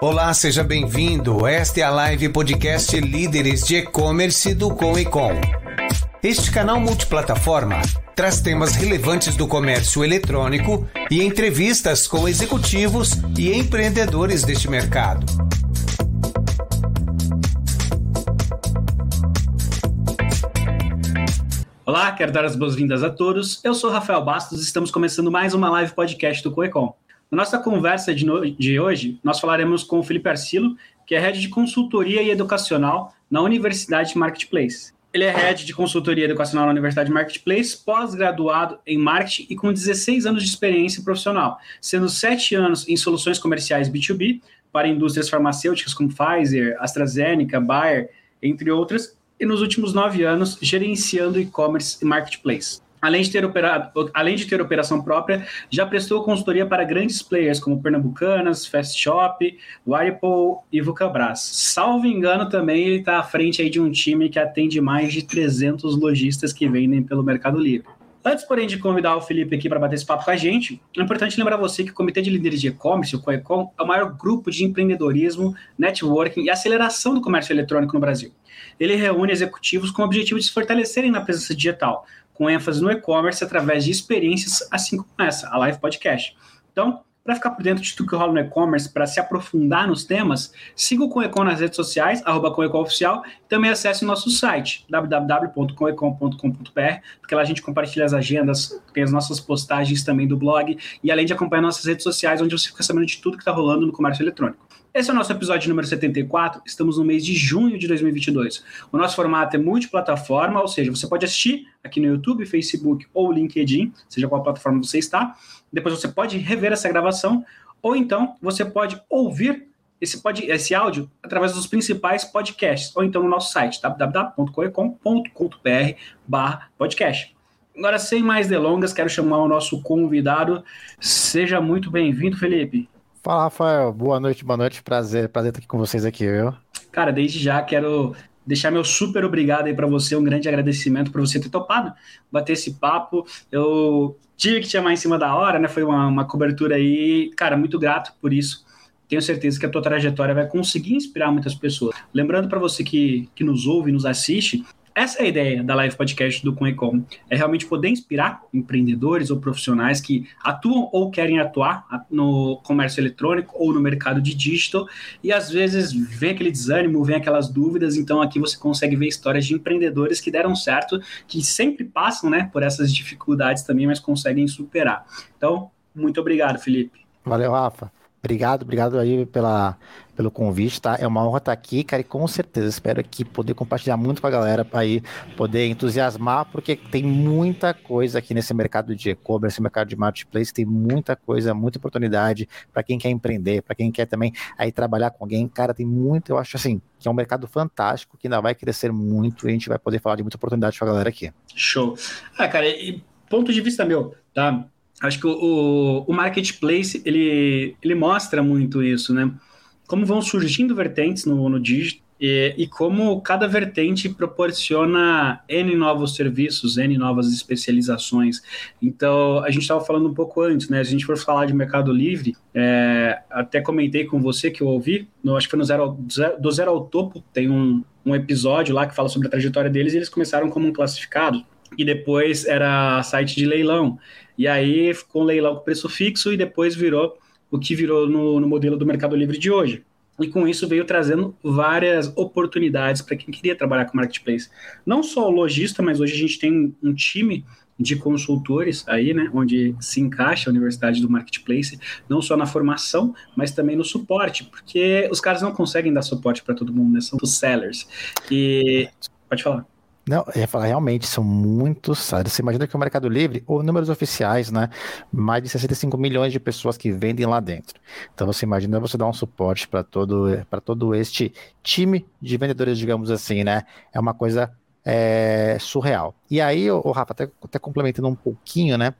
Olá, seja bem-vindo. Esta é a live podcast Líderes de E-Commerce do Com e Com. Este canal multiplataforma traz temas relevantes do comércio eletrônico e entrevistas com executivos e empreendedores deste mercado. Olá, quero dar as boas-vindas a todos. Eu sou Rafael Bastos e estamos começando mais uma live podcast do Coecom. Na nossa conversa de, no... de hoje, nós falaremos com o Felipe Arcilo, que é head de consultoria e educacional na Universidade Marketplace. Ele é head de consultoria educacional na Universidade Marketplace, pós-graduado em marketing e com 16 anos de experiência profissional, sendo 7 anos em soluções comerciais B2B para indústrias farmacêuticas como Pfizer, AstraZeneca, Bayer, entre outras, e nos últimos 9 anos gerenciando e-commerce e marketplace. Além de, ter além de ter operação própria, já prestou consultoria para grandes players como Pernambucanas, Fast Shop, Whirlpool e Vulcabras. Salvo engano, também ele está à frente aí de um time que atende mais de 300 lojistas que vendem pelo Mercado Livre. Antes, porém, de convidar o Felipe aqui para bater esse papo com a gente, é importante lembrar você que o Comitê de Líderes de E-Commerce, o COECOM, é o maior grupo de empreendedorismo, networking e aceleração do comércio eletrônico no Brasil. Ele reúne executivos com o objetivo de se fortalecerem na presença digital, com ênfase no e-commerce através de experiências assim como essa, a Live Podcast. Então, para ficar por dentro de tudo que rola no e-commerce, para se aprofundar nos temas, siga o Coecom nas redes sociais, arroba Oficial, e também acesse o nosso site, www.coecom.com.br, porque lá a gente compartilha as agendas, tem as nossas postagens também do blog, e além de acompanhar nossas redes sociais, onde você fica sabendo de tudo que está rolando no comércio eletrônico. Esse é o nosso episódio número 74. Estamos no mês de junho de 2022. O nosso formato é multiplataforma, ou seja, você pode assistir aqui no YouTube, Facebook ou LinkedIn, seja qual plataforma você está. Depois você pode rever essa gravação, ou então você pode ouvir esse, pod, esse áudio através dos principais podcasts, ou então no nosso site, www.coecom.com.br podcast. Agora, sem mais delongas, quero chamar o nosso convidado. Seja muito bem-vindo, Felipe. Fala, Rafael. Boa noite, boa noite. Prazer, prazer estar aqui com vocês aqui, viu? Cara, desde já quero deixar meu super obrigado aí para você, um grande agradecimento por você ter topado bater esse papo. Eu tive que te chamar em cima da hora, né? Foi uma, uma cobertura aí, cara, muito grato por isso. Tenho certeza que a tua trajetória vai conseguir inspirar muitas pessoas. Lembrando para você que, que nos ouve e nos assiste, essa é a ideia da live podcast do Conecom, é realmente poder inspirar empreendedores ou profissionais que atuam ou querem atuar no comércio eletrônico ou no mercado de digital e às vezes vem aquele desânimo, vem aquelas dúvidas, então aqui você consegue ver histórias de empreendedores que deram certo, que sempre passam, né, por essas dificuldades também, mas conseguem superar. Então, muito obrigado, Felipe. Valeu, Rafa. Obrigado, obrigado aí pela, pelo convite, tá? É uma honra estar aqui, cara, e com certeza espero aqui poder compartilhar muito com a galera para aí poder entusiasmar, porque tem muita coisa aqui nesse mercado de e-commerce, mercado de marketplace, tem muita coisa, muita oportunidade para quem quer empreender, para quem quer também aí trabalhar com alguém, cara, tem muito, eu acho assim, que é um mercado fantástico, que ainda vai crescer muito e a gente vai poder falar de muita oportunidade com a galera aqui. Show. Ah, cara, e ponto de vista meu, tá? Acho que o, o, marketplace ele, ele mostra muito isso, né? Como vão surgindo vertentes no, no digital e, e, como cada vertente proporciona N novos serviços, N novas especializações. Então, a gente estava falando um pouco antes, né? Se a gente for falar de Mercado Livre, é, até comentei com você que eu ouvi, no, acho que foi no zero, do Zero ao Topo, tem um, um episódio lá que fala sobre a trajetória deles e eles começaram como um classificado e depois era site de leilão. E aí ficou um leilão com preço fixo e depois virou o que virou no, no modelo do Mercado Livre de hoje. E com isso veio trazendo várias oportunidades para quem queria trabalhar com marketplace. Não só o lojista, mas hoje a gente tem um time de consultores aí, né, onde se encaixa a Universidade do Marketplace, não só na formação, mas também no suporte, porque os caras não conseguem dar suporte para todo mundo, né, são os sellers. E pode falar. Não, eu ia falar, realmente, são muitos sites. Você imagina que o Mercado Livre, ou números oficiais, né? Mais de 65 milhões de pessoas que vendem lá dentro. Então você imagina você dar um suporte para todo, todo este time de vendedores, digamos assim, né? É uma coisa é, surreal. E aí, o, Rafa, até, até, complementando um pouquinho, né?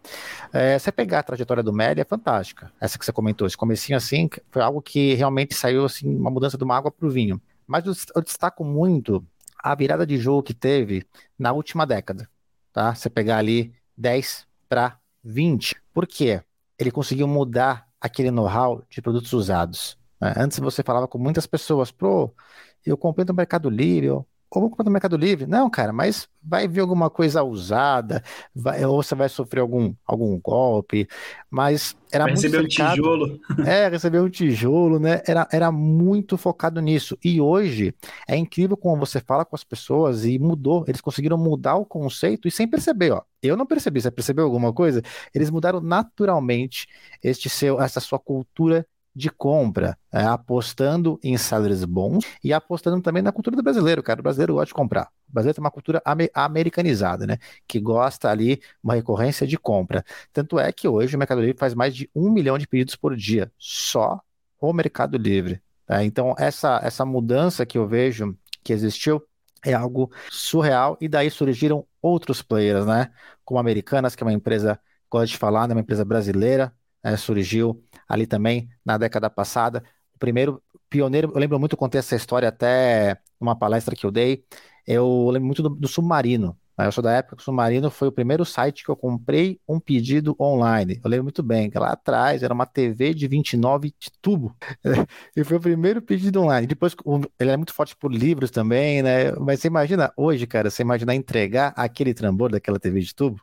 É, você pegar a trajetória do Meli é fantástica. Essa que você comentou, esse comecinho assim, foi algo que realmente saiu assim, uma mudança de uma água para o vinho. Mas eu, eu destaco muito a virada de jogo que teve na última década, tá? Você pegar ali 10 para 20. Por quê? Ele conseguiu mudar aquele know-how de produtos usados. Né? Antes você falava com muitas pessoas, pro, eu comprei no Mercado Livre, ou vou comprar no Mercado Livre. Não, cara, mas vai vir alguma coisa usada, vai, ou você vai sofrer algum, algum golpe, mas era vai muito receber cercado, um tijolo. É, receber um tijolo, né? Era, era muito focado nisso. E hoje é incrível como você fala com as pessoas e mudou. Eles conseguiram mudar o conceito e sem perceber, ó. Eu não percebi, você percebeu alguma coisa? Eles mudaram naturalmente este seu, essa sua cultura de compra, é, apostando em salaries bons e apostando também na cultura do brasileiro, cara. O brasileiro gosta de comprar. O brasileiro tem uma cultura americanizada, né? Que gosta ali uma recorrência de compra. Tanto é que hoje o Mercado Livre faz mais de um milhão de pedidos por dia, só o Mercado Livre. Tá? Então, essa, essa mudança que eu vejo que existiu é algo surreal, e daí surgiram outros players, né? Como Americanas, que é uma empresa, gosto de falar, né? uma empresa brasileira, né? surgiu ali também na década passada. O primeiro pioneiro, eu lembro muito, contei essa história até numa palestra que eu dei, eu lembro muito do, do Submarino. Né? Eu sou da época que o Submarino foi o primeiro site que eu comprei um pedido online. Eu lembro muito bem, que lá atrás era uma TV de 29 de tubo. e foi o primeiro pedido online. Depois, ele é muito forte por livros também, né? Mas você imagina hoje, cara, você imagina entregar aquele trambolho daquela TV de tubo?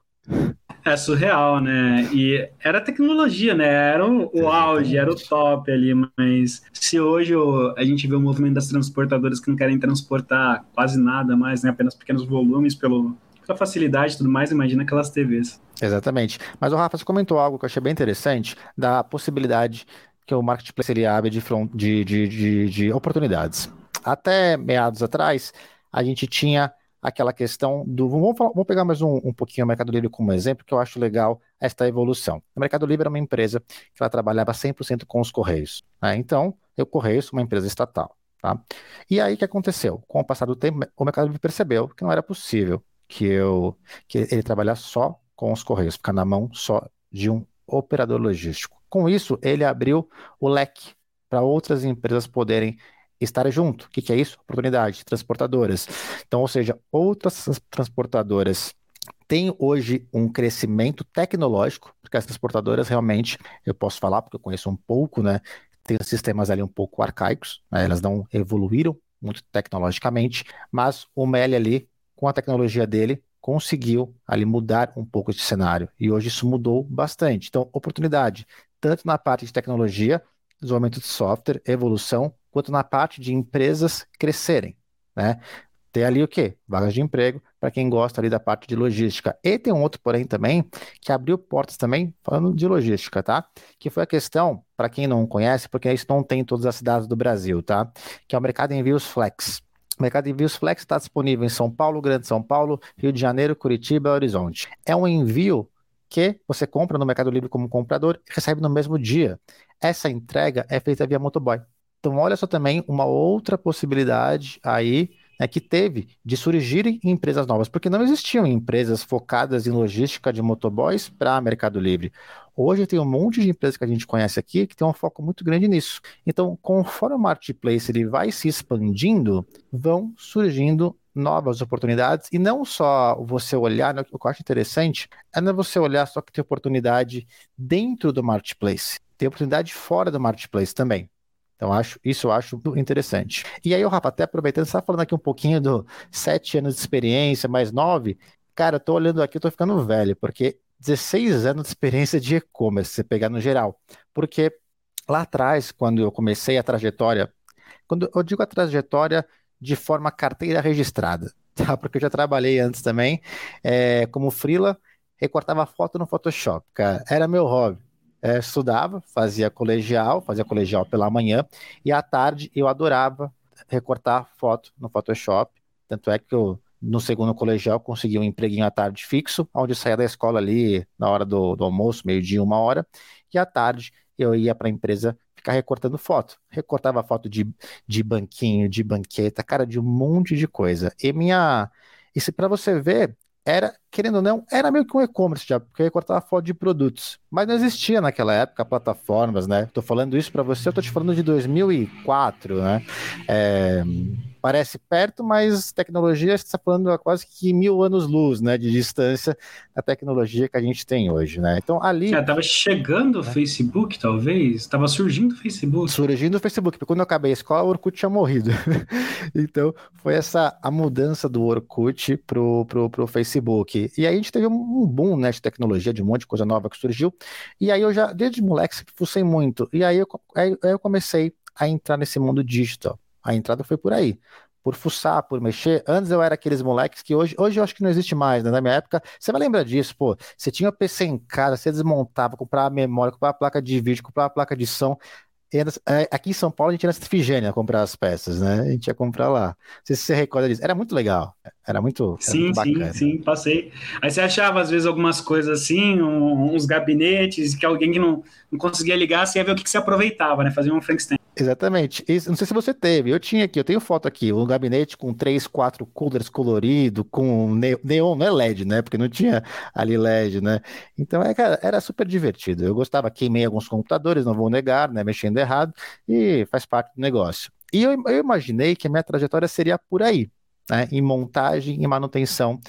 É surreal, né? E era tecnologia, né? Era o, o auge, era o top ali, mas se hoje a gente vê o movimento das transportadoras que não querem transportar quase nada mais, né? Apenas pequenos volumes pelo, pela facilidade e tudo mais, imagina aquelas TVs. Exatamente. Mas o Rafa, você comentou algo que eu achei bem interessante, da possibilidade que o marketplace ele abre de, front, de, de, de, de oportunidades. Até meados atrás, a gente tinha aquela questão do. Vamos, falar, vamos pegar mais um, um pouquinho o Mercado Livre como exemplo, que eu acho legal esta evolução. O Mercado Livre era uma empresa que ela trabalhava 100% com os Correios. Né? Então, o Correios, uma empresa estatal. Tá? E aí o que aconteceu? Com o passar do tempo, o Mercado Livre percebeu que não era possível que, eu, que ele trabalhasse só com os Correios, ficar na mão só de um operador logístico. Com isso, ele abriu o leque para outras empresas poderem estar junto. O que, que é isso? Oportunidade, transportadoras. Então, ou seja, outras transportadoras têm hoje um crescimento tecnológico, porque as transportadoras realmente, eu posso falar porque eu conheço um pouco, né? Tem sistemas ali um pouco arcaicos, né, elas não evoluíram muito tecnologicamente, mas o MEL ali, com a tecnologia dele, conseguiu ali mudar um pouco esse cenário. E hoje isso mudou bastante. Então, oportunidade, tanto na parte de tecnologia, desenvolvimento de software, evolução, quanto na parte de empresas crescerem, né? Tem ali o quê? Vagas de emprego para quem gosta ali da parte de logística. E tem um outro, porém, também, que abriu portas também, falando de logística, tá? Que foi a questão, para quem não conhece, porque isso não tem em todas as cidades do Brasil, tá? Que é o mercado de envios flex. O mercado de envios flex está disponível em São Paulo, Grande São Paulo, Rio de Janeiro, Curitiba e Horizonte. É um envio que você compra no Mercado Livre como comprador e recebe no mesmo dia. Essa entrega é feita via motoboy. Então, olha só também uma outra possibilidade aí né, que teve de surgirem empresas novas, porque não existiam empresas focadas em logística de motoboys para Mercado Livre. Hoje tem um monte de empresas que a gente conhece aqui que tem um foco muito grande nisso. Então, conforme o marketplace ele vai se expandindo, vão surgindo novas oportunidades e não só você olhar, né, o que eu acho interessante é não você olhar só que tem oportunidade dentro do marketplace, tem oportunidade fora do marketplace também. Então, acho, isso eu acho interessante. E aí, o Rafa, até aproveitando, você está falando aqui um pouquinho do sete anos de experiência, mais nove. Cara, eu tô olhando aqui, eu tô ficando velho, porque 16 anos de experiência de e-commerce, se pegar no geral. Porque lá atrás, quando eu comecei a trajetória, quando eu digo a trajetória de forma carteira registrada, tá? Porque eu já trabalhei antes também, é, como freela, recortava foto no Photoshop, cara. Era meu hobby é, estudava, fazia colegial, fazia colegial pela manhã, e à tarde eu adorava recortar foto no Photoshop. Tanto é que eu, no segundo colegial, consegui um empreguinho à tarde fixo, onde eu saía da escola ali na hora do, do almoço, meio-dia, uma hora, e à tarde eu ia para a empresa ficar recortando foto. Recortava foto de, de banquinho, de banqueta, cara, de um monte de coisa. E minha. Isso para você ver era, querendo ou não, era meio que um e-commerce já, porque eu ia cortar foto de produtos. Mas não existia naquela época plataformas, né? Tô falando isso para você, eu tô te falando de 2004, né? É, parece perto, mas tecnologia está falando a quase que mil anos-luz, né, de distância da tecnologia que a gente tem hoje, né? Então ali. Já estava chegando o né? Facebook, talvez, estava surgindo o Facebook. Surgindo o Facebook, porque quando eu acabei a escola, o Orkut tinha morrido. então foi essa a mudança do Orkut pro, pro, pro Facebook. E aí a gente teve um boom, né, de tecnologia, de um monte de coisa nova que surgiu. E aí eu já, desde moleque, fucei muito. E aí eu, aí eu comecei a entrar nesse mundo digital. A entrada foi por aí. Por fuçar, por mexer. Antes eu era aqueles moleques que hoje, hoje eu acho que não existe mais, né? Na minha época, você vai lembrar disso, pô. Você tinha o PC em casa, você desmontava, comprava memória, comprava placa de vídeo, comprava placa de som. É, aqui em São Paulo a gente ia na Efigênia comprar as peças, né? A gente ia comprar lá. Não sei se você recorda disso. Era muito legal. Era muito, sim, muito bacana. Sim, sim, passei. Aí você achava, às vezes, algumas coisas assim, uns gabinetes, que alguém que não, não conseguia ligar, você ia ver o que, que você aproveitava, né? Fazia um Frankenstein. Exatamente. Isso, não sei se você teve. Eu tinha aqui, eu tenho foto aqui, um gabinete com três, quatro coolers colorido, com neon, não é LED, né? Porque não tinha ali LED, né? Então, é, cara, era super divertido. Eu gostava, queimei alguns computadores, não vou negar, né? Mexendo errado, e faz parte do negócio. E eu, eu imaginei que a minha trajetória seria por aí né, em montagem e manutenção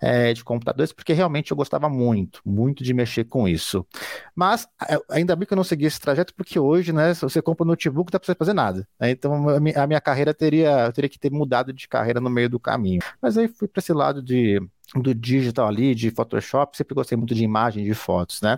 é, de computadores, porque realmente eu gostava muito, muito de mexer com isso. Mas é, ainda bem que eu não segui esse trajeto, porque hoje, né, se você compra um notebook, não você fazer nada. Né? Então a minha, carreira teria, teria que ter mudado de carreira no meio do caminho. Mas aí fui para esse lado de do digital ali, de Photoshop, sempre gostei muito de imagem, de fotos, né?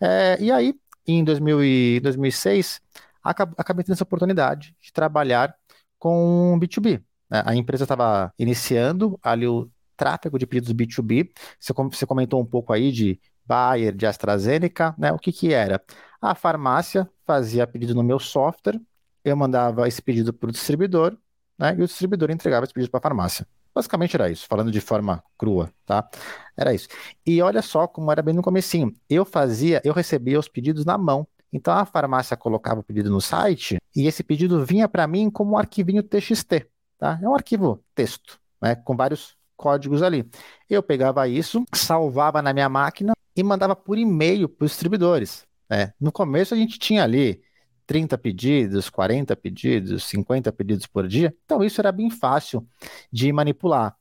É, e aí, em 2000 e 2006, acabei tendo essa oportunidade de trabalhar com B2B, né? A empresa estava iniciando ali o tráfego de pedidos B2B. Você, você comentou um pouco aí de Bayer, de AstraZeneca, né? O que que era? A farmácia fazia pedido no meu software, eu mandava esse pedido para o distribuidor, né? E o distribuidor entregava esse pedido para a farmácia. Basicamente era isso, falando de forma crua, tá? Era isso. E olha só como era bem no comecinho. Eu fazia, eu recebia os pedidos na mão. Então a farmácia colocava o pedido no site e esse pedido vinha para mim como um arquivinho TXT. Tá? É um arquivo texto, né, com vários códigos ali. Eu pegava isso, salvava na minha máquina e mandava por e-mail para os distribuidores. Né? No começo a gente tinha ali 30 pedidos, 40 pedidos, 50 pedidos por dia, então isso era bem fácil de manipular.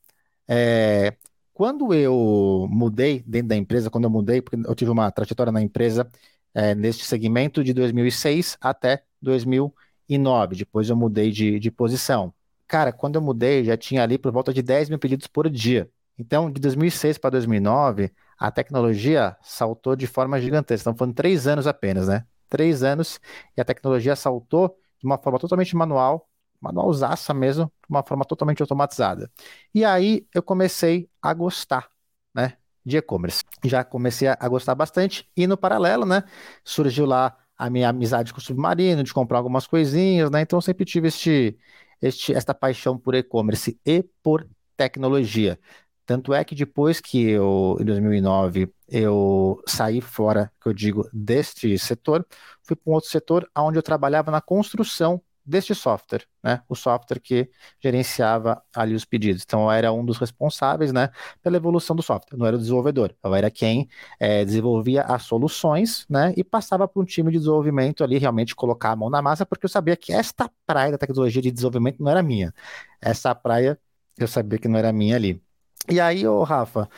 É, quando eu mudei dentro da empresa, quando eu mudei, porque eu tive uma trajetória na empresa é, neste segmento de 2006 até 2009, depois eu mudei de, de posição. Cara, quando eu mudei, já tinha ali por volta de 10 mil pedidos por dia. Então, de 2006 para 2009, a tecnologia saltou de forma gigantesca. Então, foram três anos apenas, né? Três anos e a tecnologia saltou de uma forma totalmente manual, manualzaça mesmo, de uma forma totalmente automatizada. E aí eu comecei a gostar, né? De e-commerce. Já comecei a gostar bastante e no paralelo, né? Surgiu lá a minha amizade com o Submarino, de comprar algumas coisinhas, né? Então eu sempre tive este, este, esta paixão por e-commerce e por tecnologia. Tanto é que depois que eu, em 2009, eu saí fora, que eu digo, deste setor, fui para um outro setor onde eu trabalhava na construção deste software, né? O software que gerenciava ali os pedidos. Então, eu era um dos responsáveis, né, pela evolução do software. não era o desenvolvedor, eu era quem é, desenvolvia as soluções, né, e passava para um time de desenvolvimento ali realmente colocar a mão na massa, porque eu sabia que esta praia da tecnologia de desenvolvimento não era minha. Essa praia eu sabia que não era minha ali. E aí, ô Rafa,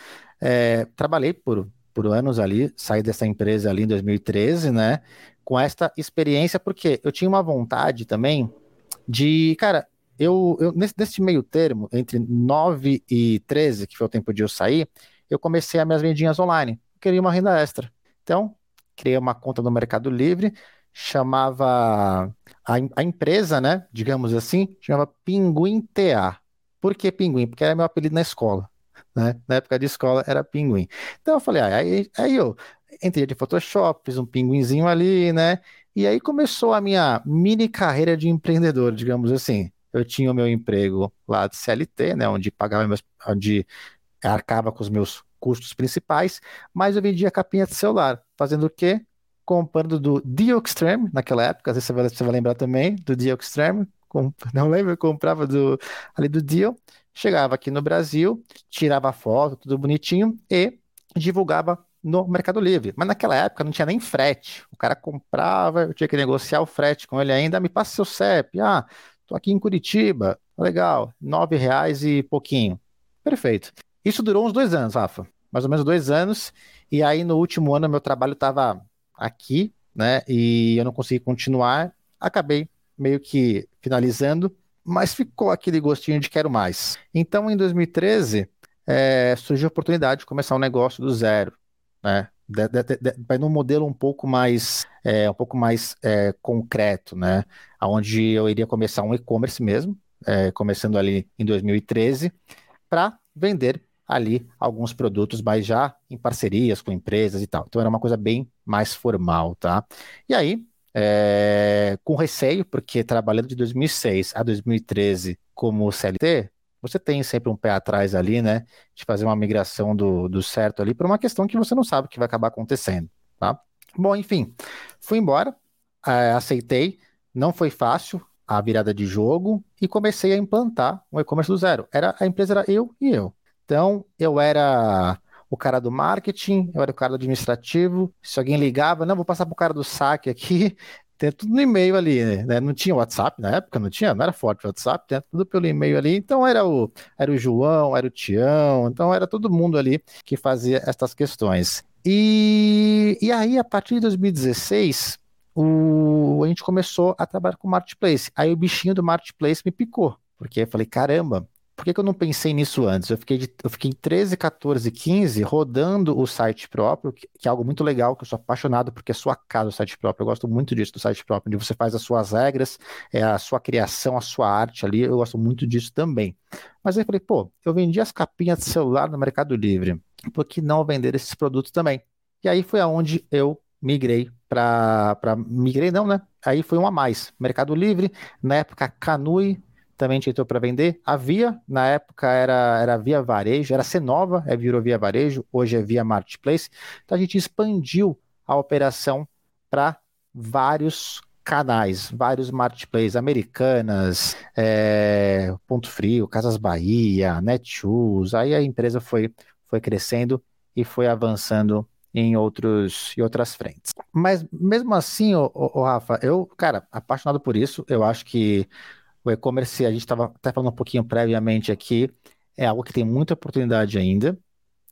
é, trabalhei por por anos ali, saí dessa empresa ali em 2013, né? Com esta experiência, porque eu tinha uma vontade também de, cara, eu, eu nesse, nesse meio termo, entre 9 e 13, que foi o tempo de eu sair, eu comecei as minhas vendinhas online. Eu queria uma renda extra. Então, criei uma conta no Mercado Livre, chamava a, a empresa, né, digamos assim, chamava Pinguim TA. Por que Pinguim? Porque era meu apelido na escola. Né? Na época de escola era Pinguim. Então eu falei, ah, aí, aí eu entrei de Photoshop, fiz um pinguinzinho ali, né? E aí começou a minha mini carreira de empreendedor, digamos assim. Eu tinha o meu emprego lá de CLT, né? Onde pagava meus, onde arcava com os meus custos principais, mas eu vendia capinha de celular, fazendo o quê? Comprando do Dio Extreme, naquela época, às vezes você vai, você vai lembrar também do Dio Extreme, com, não lembro, eu comprava do, ali do Dio, chegava aqui no Brasil, tirava foto, tudo bonitinho, e divulgava no Mercado Livre. Mas naquela época não tinha nem frete. O cara comprava, eu tinha que negociar o frete com ele ainda. Me passa seu CEP. Ah, tô aqui em Curitiba. Legal, nove reais e pouquinho. Perfeito. Isso durou uns dois anos, Rafa. Mais ou menos dois anos. E aí, no último ano, meu trabalho estava aqui, né? E eu não consegui continuar. Acabei meio que finalizando, mas ficou aquele gostinho de quero mais. Então, em 2013, é, surgiu a oportunidade de começar um negócio do zero, né? Vai num modelo um pouco mais, é, um pouco mais é, concreto, né? Onde eu iria começar um e-commerce mesmo, é, começando ali em 2013, para vender ali alguns produtos, mas já em parcerias com empresas e tal. Então era uma coisa bem mais formal, tá? E aí, é, com receio, porque trabalhando de 2006 a 2013 como CLT, você tem sempre um pé atrás ali, né? De fazer uma migração do, do certo ali por uma questão que você não sabe que vai acabar acontecendo, tá? Bom, enfim, fui embora, é, aceitei, não foi fácil a virada de jogo e comecei a implantar o e-commerce do zero. Era, a empresa era eu e eu. Então, eu era o cara do marketing, eu era o cara do administrativo. Se alguém ligava, não, vou passar para o cara do saque aqui, tem tudo no e-mail ali, né? Não tinha WhatsApp na época, não tinha, não era forte o WhatsApp, tem tudo pelo e-mail ali. Então era o, era o João, era o Tião, então era todo mundo ali que fazia essas questões. E, e aí, a partir de 2016, o, a gente começou a trabalhar com Marketplace. Aí o bichinho do Marketplace me picou, porque eu falei, caramba, por que, que eu não pensei nisso antes? Eu fiquei, de, eu fiquei em 13, 14, 15 rodando o site próprio, que, que, é algo muito legal, que eu sou apaixonado porque é sua casa o site próprio. Eu gosto muito disso do site próprio, onde você faz as suas regras, é a sua criação, a sua arte ali. Eu gosto muito disso também. Mas aí eu falei, pô, eu vendi as capinhas de celular no Mercado Livre. Por que não vender esses produtos também? E aí foi aonde eu migrei para. Migrei não, né? Aí foi um a mais. Mercado Livre, na época Canui também entrou para vender. A Via, na época, era, era Via Varejo, era Cenova, é, virou Via Varejo, hoje é Via Marketplace. Então a gente expandiu a operação para vários canais, vários marketplaces, Americanas, é, Ponto Frio, Casas Bahia, Netshoes, aí a empresa foi, foi crescendo e foi avançando em outros em outras frentes. Mas mesmo assim, o, Rafa, eu, cara, apaixonado por isso, eu acho que o e-commerce, a gente estava até falando um pouquinho previamente aqui, é algo que tem muita oportunidade ainda.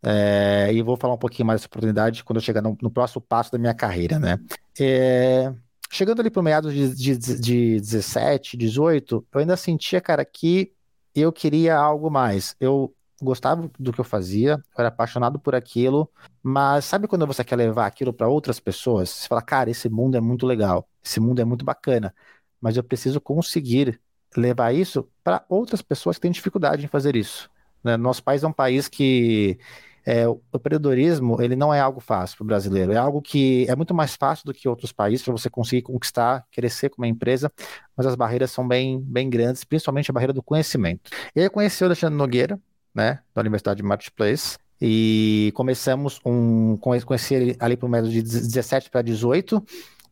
É, e vou falar um pouquinho mais dessa oportunidade quando eu chegar no, no próximo passo da minha carreira, né? É, chegando ali para meados de, de, de 17, 18, eu ainda sentia, cara, que eu queria algo mais. Eu gostava do que eu fazia, eu era apaixonado por aquilo, mas sabe quando você quer levar aquilo para outras pessoas? Você fala, cara, esse mundo é muito legal, esse mundo é muito bacana, mas eu preciso conseguir levar isso para outras pessoas que têm dificuldade em fazer isso. Né? Nosso país é um país que é, o empreendedorismo ele não é algo fácil para o brasileiro, é algo que é muito mais fácil do que outros países para você conseguir conquistar, crescer como empresa, mas as barreiras são bem, bem grandes, principalmente a barreira do conhecimento. Eu conheci o Alexandre Nogueira, né, da Universidade de Marketplace, e começamos um, conheci ele ali para o método de 17 para 18,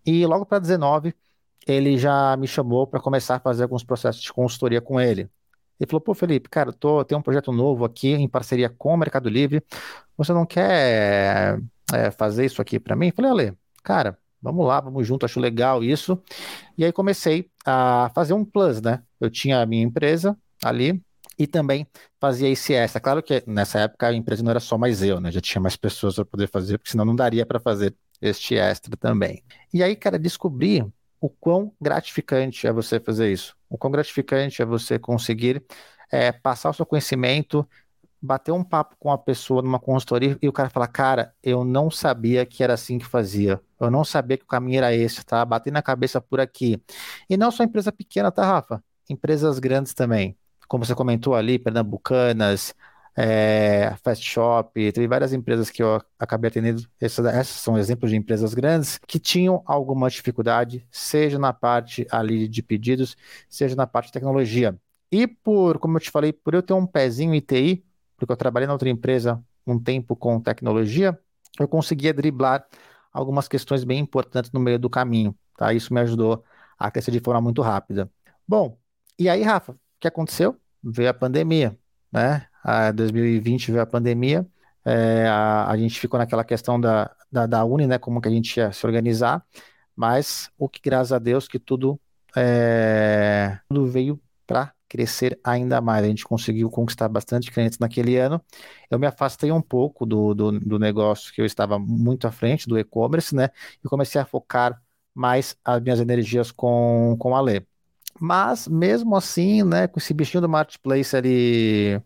e logo para 19 ele já me chamou para começar a fazer alguns processos de consultoria com ele. Ele falou, pô, Felipe, cara, tô, tenho um projeto novo aqui em parceria com o Mercado Livre. Você não quer é, fazer isso aqui para mim? Eu falei, Ale, cara, vamos lá, vamos junto, acho legal isso. E aí comecei a fazer um plus, né? Eu tinha a minha empresa ali e também fazia esse extra. Claro que nessa época a empresa não era só mais eu, né? Já tinha mais pessoas para poder fazer, porque senão não daria para fazer este extra também. E aí, cara, descobri o quão gratificante é você fazer isso, o quão gratificante é você conseguir é, passar o seu conhecimento, bater um papo com a pessoa numa consultoria e o cara falar, cara, eu não sabia que era assim que fazia, eu não sabia que o caminho era esse, tá? Bater na cabeça por aqui. E não só empresa pequena, tá, Rafa? Empresas grandes também. Como você comentou ali, pernambucanas, é, Fast Shop, teve várias empresas que eu acabei atendendo. Essas, essas, são exemplos de empresas grandes que tinham alguma dificuldade, seja na parte ali de pedidos, seja na parte de tecnologia. E por, como eu te falei, por eu ter um pezinho em TI, porque eu trabalhei na outra empresa um tempo com tecnologia, eu conseguia driblar algumas questões bem importantes no meio do caminho, tá? Isso me ajudou a crescer de forma muito rápida. Bom, e aí, Rafa, o que aconteceu? Veio a pandemia, né? A 2020 veio a pandemia, é, a, a, gente ficou naquela questão da, da, da, Uni, né, como que a gente ia se organizar, mas o que, graças a Deus, que tudo, é, tudo veio para crescer ainda mais. A gente conseguiu conquistar bastante clientes naquele ano. Eu me afastei um pouco do, do, do negócio que eu estava muito à frente, do e-commerce, né? E comecei a focar mais as minhas energias com, com a Lê. Mas, mesmo assim, né, com esse bichinho do marketplace ali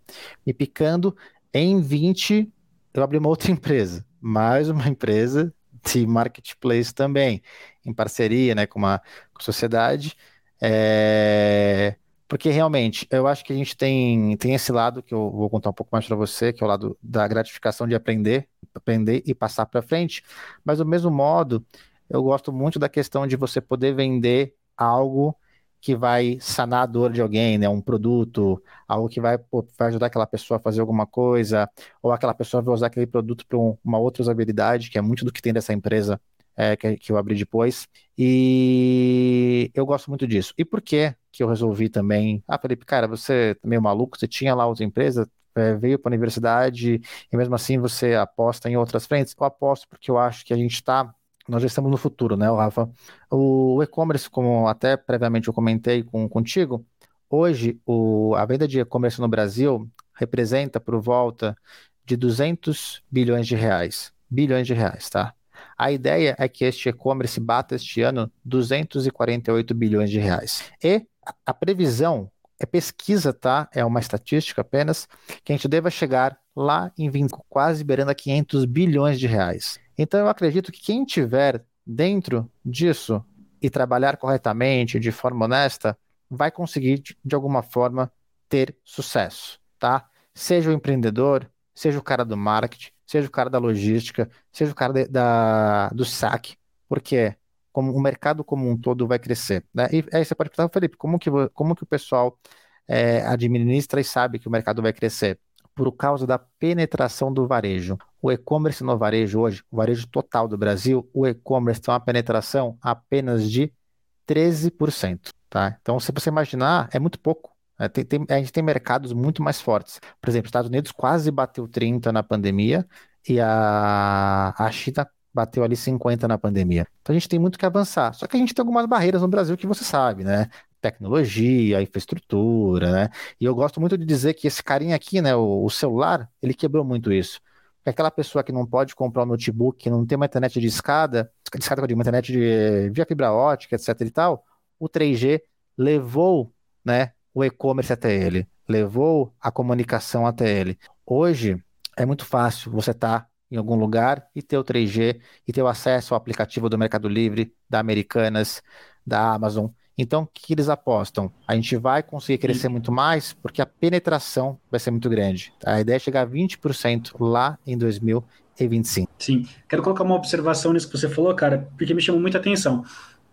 me picando, em 20 eu abri uma outra empresa, mais uma empresa de marketplace também, em parceria né, com uma com sociedade. É... Porque realmente, eu acho que a gente tem, tem esse lado que eu vou contar um pouco mais para você, que é o lado da gratificação de aprender, aprender e passar para frente. Mas do mesmo modo, eu gosto muito da questão de você poder vender algo que vai sanar a dor de alguém, né? Um produto, algo que vai, pô, vai ajudar aquela pessoa a fazer alguma coisa, ou aquela pessoa vai usar aquele produto para um, uma outra usabilidade, que é muito do que tem dessa empresa é, que, que, eu abri depois. E eu gosto muito disso. E por que que eu resolvi também? Ah, Felipe, cara, você é meio maluco, você tinha lá outra empresa, é, veio para a universidade e mesmo assim você aposta em outras frentes? Eu aposto porque eu acho que a gente está nós já estamos no futuro, né, Rafa? O e-commerce, como até previamente eu comentei com, contigo, hoje o, a venda de e-commerce no Brasil representa por volta de 200 bilhões de reais. Bilhões de reais, tá? A ideia é que este e-commerce bata este ano 248 bilhões de reais. E a previsão é pesquisa, tá? É uma estatística apenas, que a gente deva chegar lá em 20, quase beirando a 500 bilhões de reais. Então eu acredito que quem tiver dentro disso e trabalhar corretamente, de forma honesta, vai conseguir de alguma forma ter sucesso, tá? Seja o empreendedor, seja o cara do marketing, seja o cara da logística, seja o cara de, da, do saque, porque como o mercado como um todo vai crescer, né? E aí você pode perguntar, Felipe, como que, como que o pessoal é, administra e sabe que o mercado vai crescer? por causa da penetração do varejo. O e-commerce no varejo hoje, o varejo total do Brasil, o e-commerce tem uma penetração apenas de 13%. Tá? Então, se você imaginar, é muito pouco. É, tem, tem, a gente tem mercados muito mais fortes. Por exemplo, os Estados Unidos quase bateu 30 na pandemia e a, a China bateu ali 50 na pandemia. Então a gente tem muito que avançar. Só que a gente tem algumas barreiras no Brasil que você sabe, né? tecnologia, infraestrutura, né? E eu gosto muito de dizer que esse carinha aqui, né, o, o celular, ele quebrou muito isso. Aquela pessoa que não pode comprar um notebook, que não tem uma internet de escada, de escada, uma internet de via fibra ótica, etc e tal, o 3G levou, né, o e-commerce até ele, levou a comunicação até ele. Hoje é muito fácil você estar tá em algum lugar e ter o 3G e ter o acesso ao aplicativo do Mercado Livre, da Americanas, da Amazon então, o que eles apostam? A gente vai conseguir crescer muito mais porque a penetração vai ser muito grande. A ideia é chegar a 20% lá em 2025. Sim. Quero colocar uma observação nisso que você falou, cara, porque me chamou muita atenção.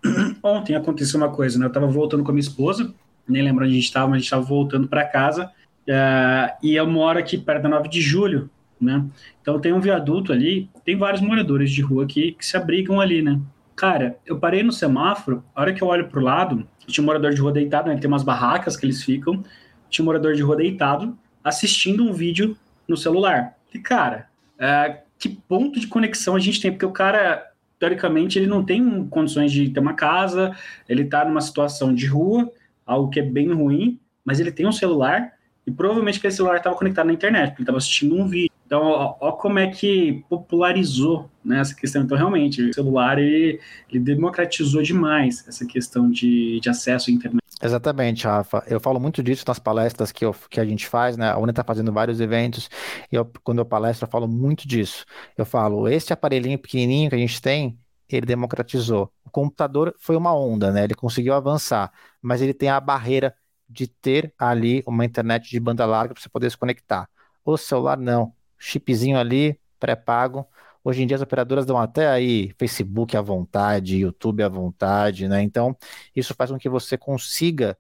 Ontem aconteceu uma coisa, né? Eu estava voltando com a minha esposa, nem lembro onde a gente estava, mas a gente estava voltando para casa. Uh, e eu moro aqui perto da 9 de julho, né? Então tem um viaduto ali, tem vários moradores de rua aqui que se abrigam ali, né? Cara, eu parei no semáforo, a hora que eu olho pro lado, tinha um morador de rua deitado, né, tem umas barracas que eles ficam, tinha um morador de rua deitado, assistindo um vídeo no celular. E, cara, é, que ponto de conexão a gente tem? Porque o cara, teoricamente, ele não tem condições de ter uma casa, ele tá numa situação de rua, algo que é bem ruim, mas ele tem um celular, e provavelmente aquele celular estava conectado na internet, porque ele estava assistindo um vídeo. Então, ó, ó, como é que popularizou né, essa questão. Então, realmente, o celular ele, ele democratizou demais essa questão de, de acesso à internet. Exatamente, Rafa. Eu falo muito disso nas palestras que, eu, que a gente faz, né? A Uni está fazendo vários eventos e eu, quando eu palestro, eu falo muito disso. Eu falo, esse aparelhinho pequenininho que a gente tem, ele democratizou. O computador foi uma onda, né? Ele conseguiu avançar, mas ele tem a barreira de ter ali uma internet de banda larga para você poder se conectar. O celular não chipzinho ali, pré-pago. Hoje em dia as operadoras dão até aí Facebook à vontade, YouTube à vontade, né? Então, isso faz com que você consiga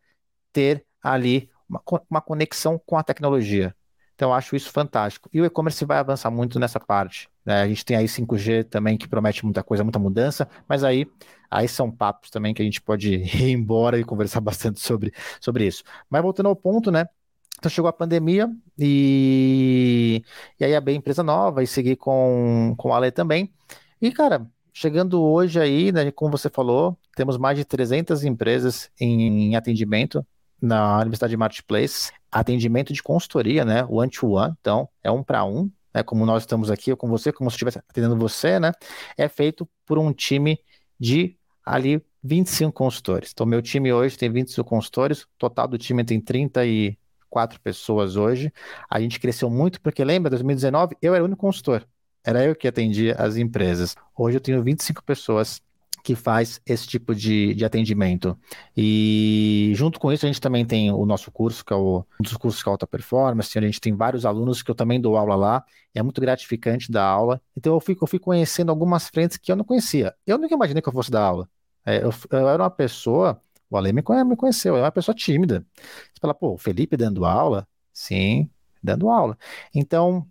ter ali uma, uma conexão com a tecnologia. Então, eu acho isso fantástico. E o e-commerce vai avançar muito nessa parte. Né? A gente tem aí 5G também que promete muita coisa, muita mudança, mas aí, aí são papos também que a gente pode ir embora e conversar bastante sobre, sobre isso. Mas voltando ao ponto, né? Então chegou a pandemia e, e aí abri empresa nova e segui com, com a Ale também. E, cara, chegando hoje aí, né, como você falou, temos mais de 300 empresas em, em atendimento na Universidade de Marketplace, atendimento de consultoria, né? One-to-one, então é um para um, né? Como nós estamos aqui, eu com você, como se estivesse atendendo você, né? É feito por um time de ali 25 consultores. Então, meu time hoje tem 25 consultores, o total do time tem 34 pessoas hoje. A gente cresceu muito porque, lembra, 2019, eu era o único consultor. Era eu que atendia as empresas. Hoje eu tenho 25 pessoas que faz esse tipo de, de atendimento. E junto com isso, a gente também tem o nosso curso, que é o, um dos cursos que é alta performance. A gente tem vários alunos que eu também dou aula lá. É muito gratificante dar aula. Então eu fico, eu fico conhecendo algumas frentes que eu não conhecia. Eu nunca imaginei que eu fosse dar aula. É, eu, eu, era uma pessoa, o Ale me, me conheceu, eu era uma pessoa tímida. Você fala, pô, o Felipe dando aula? Sim, dando aula. Então,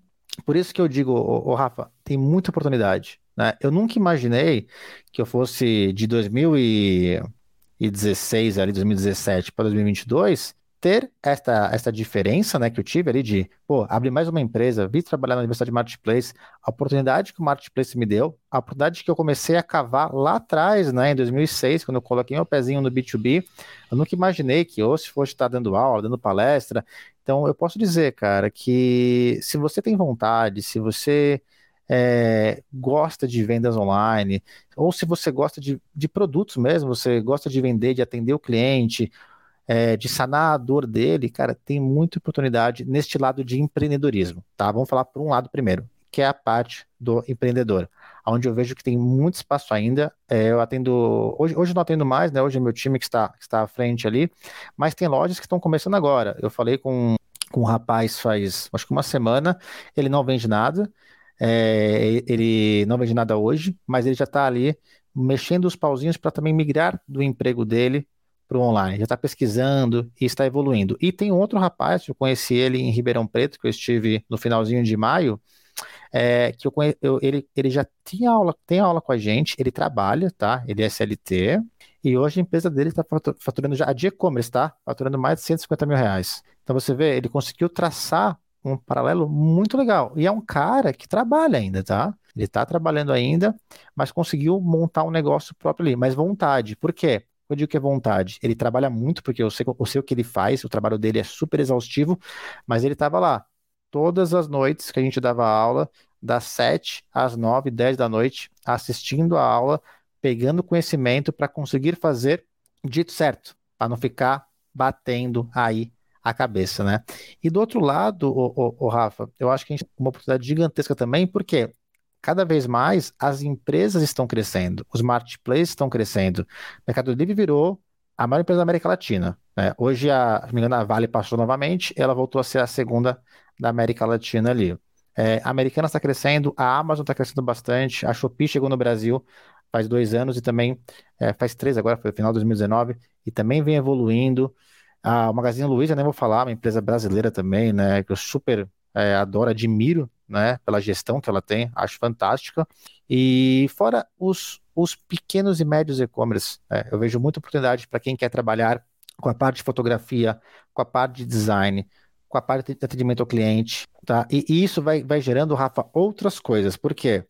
por isso que eu digo, ô, ô Rafa, tem muita oportunidade. Né? Eu nunca imaginei que eu fosse de 2016 ali, 2017 para 2022 ter esta, esta diferença, né, que eu tive ali de, pô, abrir mais uma empresa, vir trabalhar na Universidade de Marketplace, a oportunidade que o Marketplace me deu, a oportunidade que eu comecei a cavar lá atrás, né, em 2006, quando eu coloquei meu pezinho no B2B, eu nunca imaginei que ou se fosse estar dando aula, dando palestra, então eu posso dizer, cara, que se você tem vontade, se você é, gosta de vendas online, ou se você gosta de, de produtos mesmo, você gosta de vender, de atender o cliente, é, de sanar a dor dele, cara, tem muita oportunidade neste lado de empreendedorismo, tá? Vamos falar por um lado primeiro, que é a parte do empreendedor, onde eu vejo que tem muito espaço ainda. É, eu atendo, hoje, hoje não atendo mais, né? Hoje é meu time que está, que está à frente ali, mas tem lojas que estão começando agora. Eu falei com, com um rapaz faz, acho que uma semana, ele não vende nada, é, ele não vende nada hoje, mas ele já está ali mexendo os pauzinhos para também migrar do emprego dele para o online. Já está pesquisando e está evoluindo. E tem um outro rapaz, eu conheci ele em Ribeirão Preto, que eu estive no finalzinho de maio, é, que eu, eu, ele, ele já tinha aula, tem aula com a gente, ele trabalha, tá? Ele é SLT, e hoje a empresa dele está faturando já, a de e-commerce, tá? Faturando mais de 150 mil reais. Então você vê, ele conseguiu traçar um paralelo muito legal. E é um cara que trabalha ainda, tá? Ele está trabalhando ainda, mas conseguiu montar um negócio próprio ali. Mas vontade. Por quê? Eu digo que é vontade. Ele trabalha muito, porque eu sei, eu sei o que ele faz, o trabalho dele é super exaustivo, mas ele estava lá todas as noites que a gente dava aula, das 7 às 9, 10 da noite, assistindo a aula, pegando conhecimento para conseguir fazer dito certo, para não ficar batendo aí a cabeça, né? E do outro lado, o, o, o Rafa, eu acho que a gente tem uma oportunidade gigantesca também, porque cada vez mais as empresas estão crescendo, os marketplaces estão crescendo. O Mercado Livre virou a maior empresa da América Latina. Né? Hoje, a, se me engano, a Vale passou novamente, ela voltou a ser a segunda da América Latina ali. É, a Americana está crescendo, a Amazon está crescendo bastante, a Shopee chegou no Brasil faz dois anos e também é, faz três agora, foi no final de 2019, e também vem evoluindo. A Magazine Luiza, nem vou falar, uma empresa brasileira também, né, que eu super é, adoro, admiro, né, pela gestão que ela tem, acho fantástica. E fora os, os pequenos e médios e-commerce, é, eu vejo muita oportunidade para quem quer trabalhar com a parte de fotografia, com a parte de design, com a parte de atendimento ao cliente, tá? E, e isso vai, vai gerando, Rafa, outras coisas. Por quê?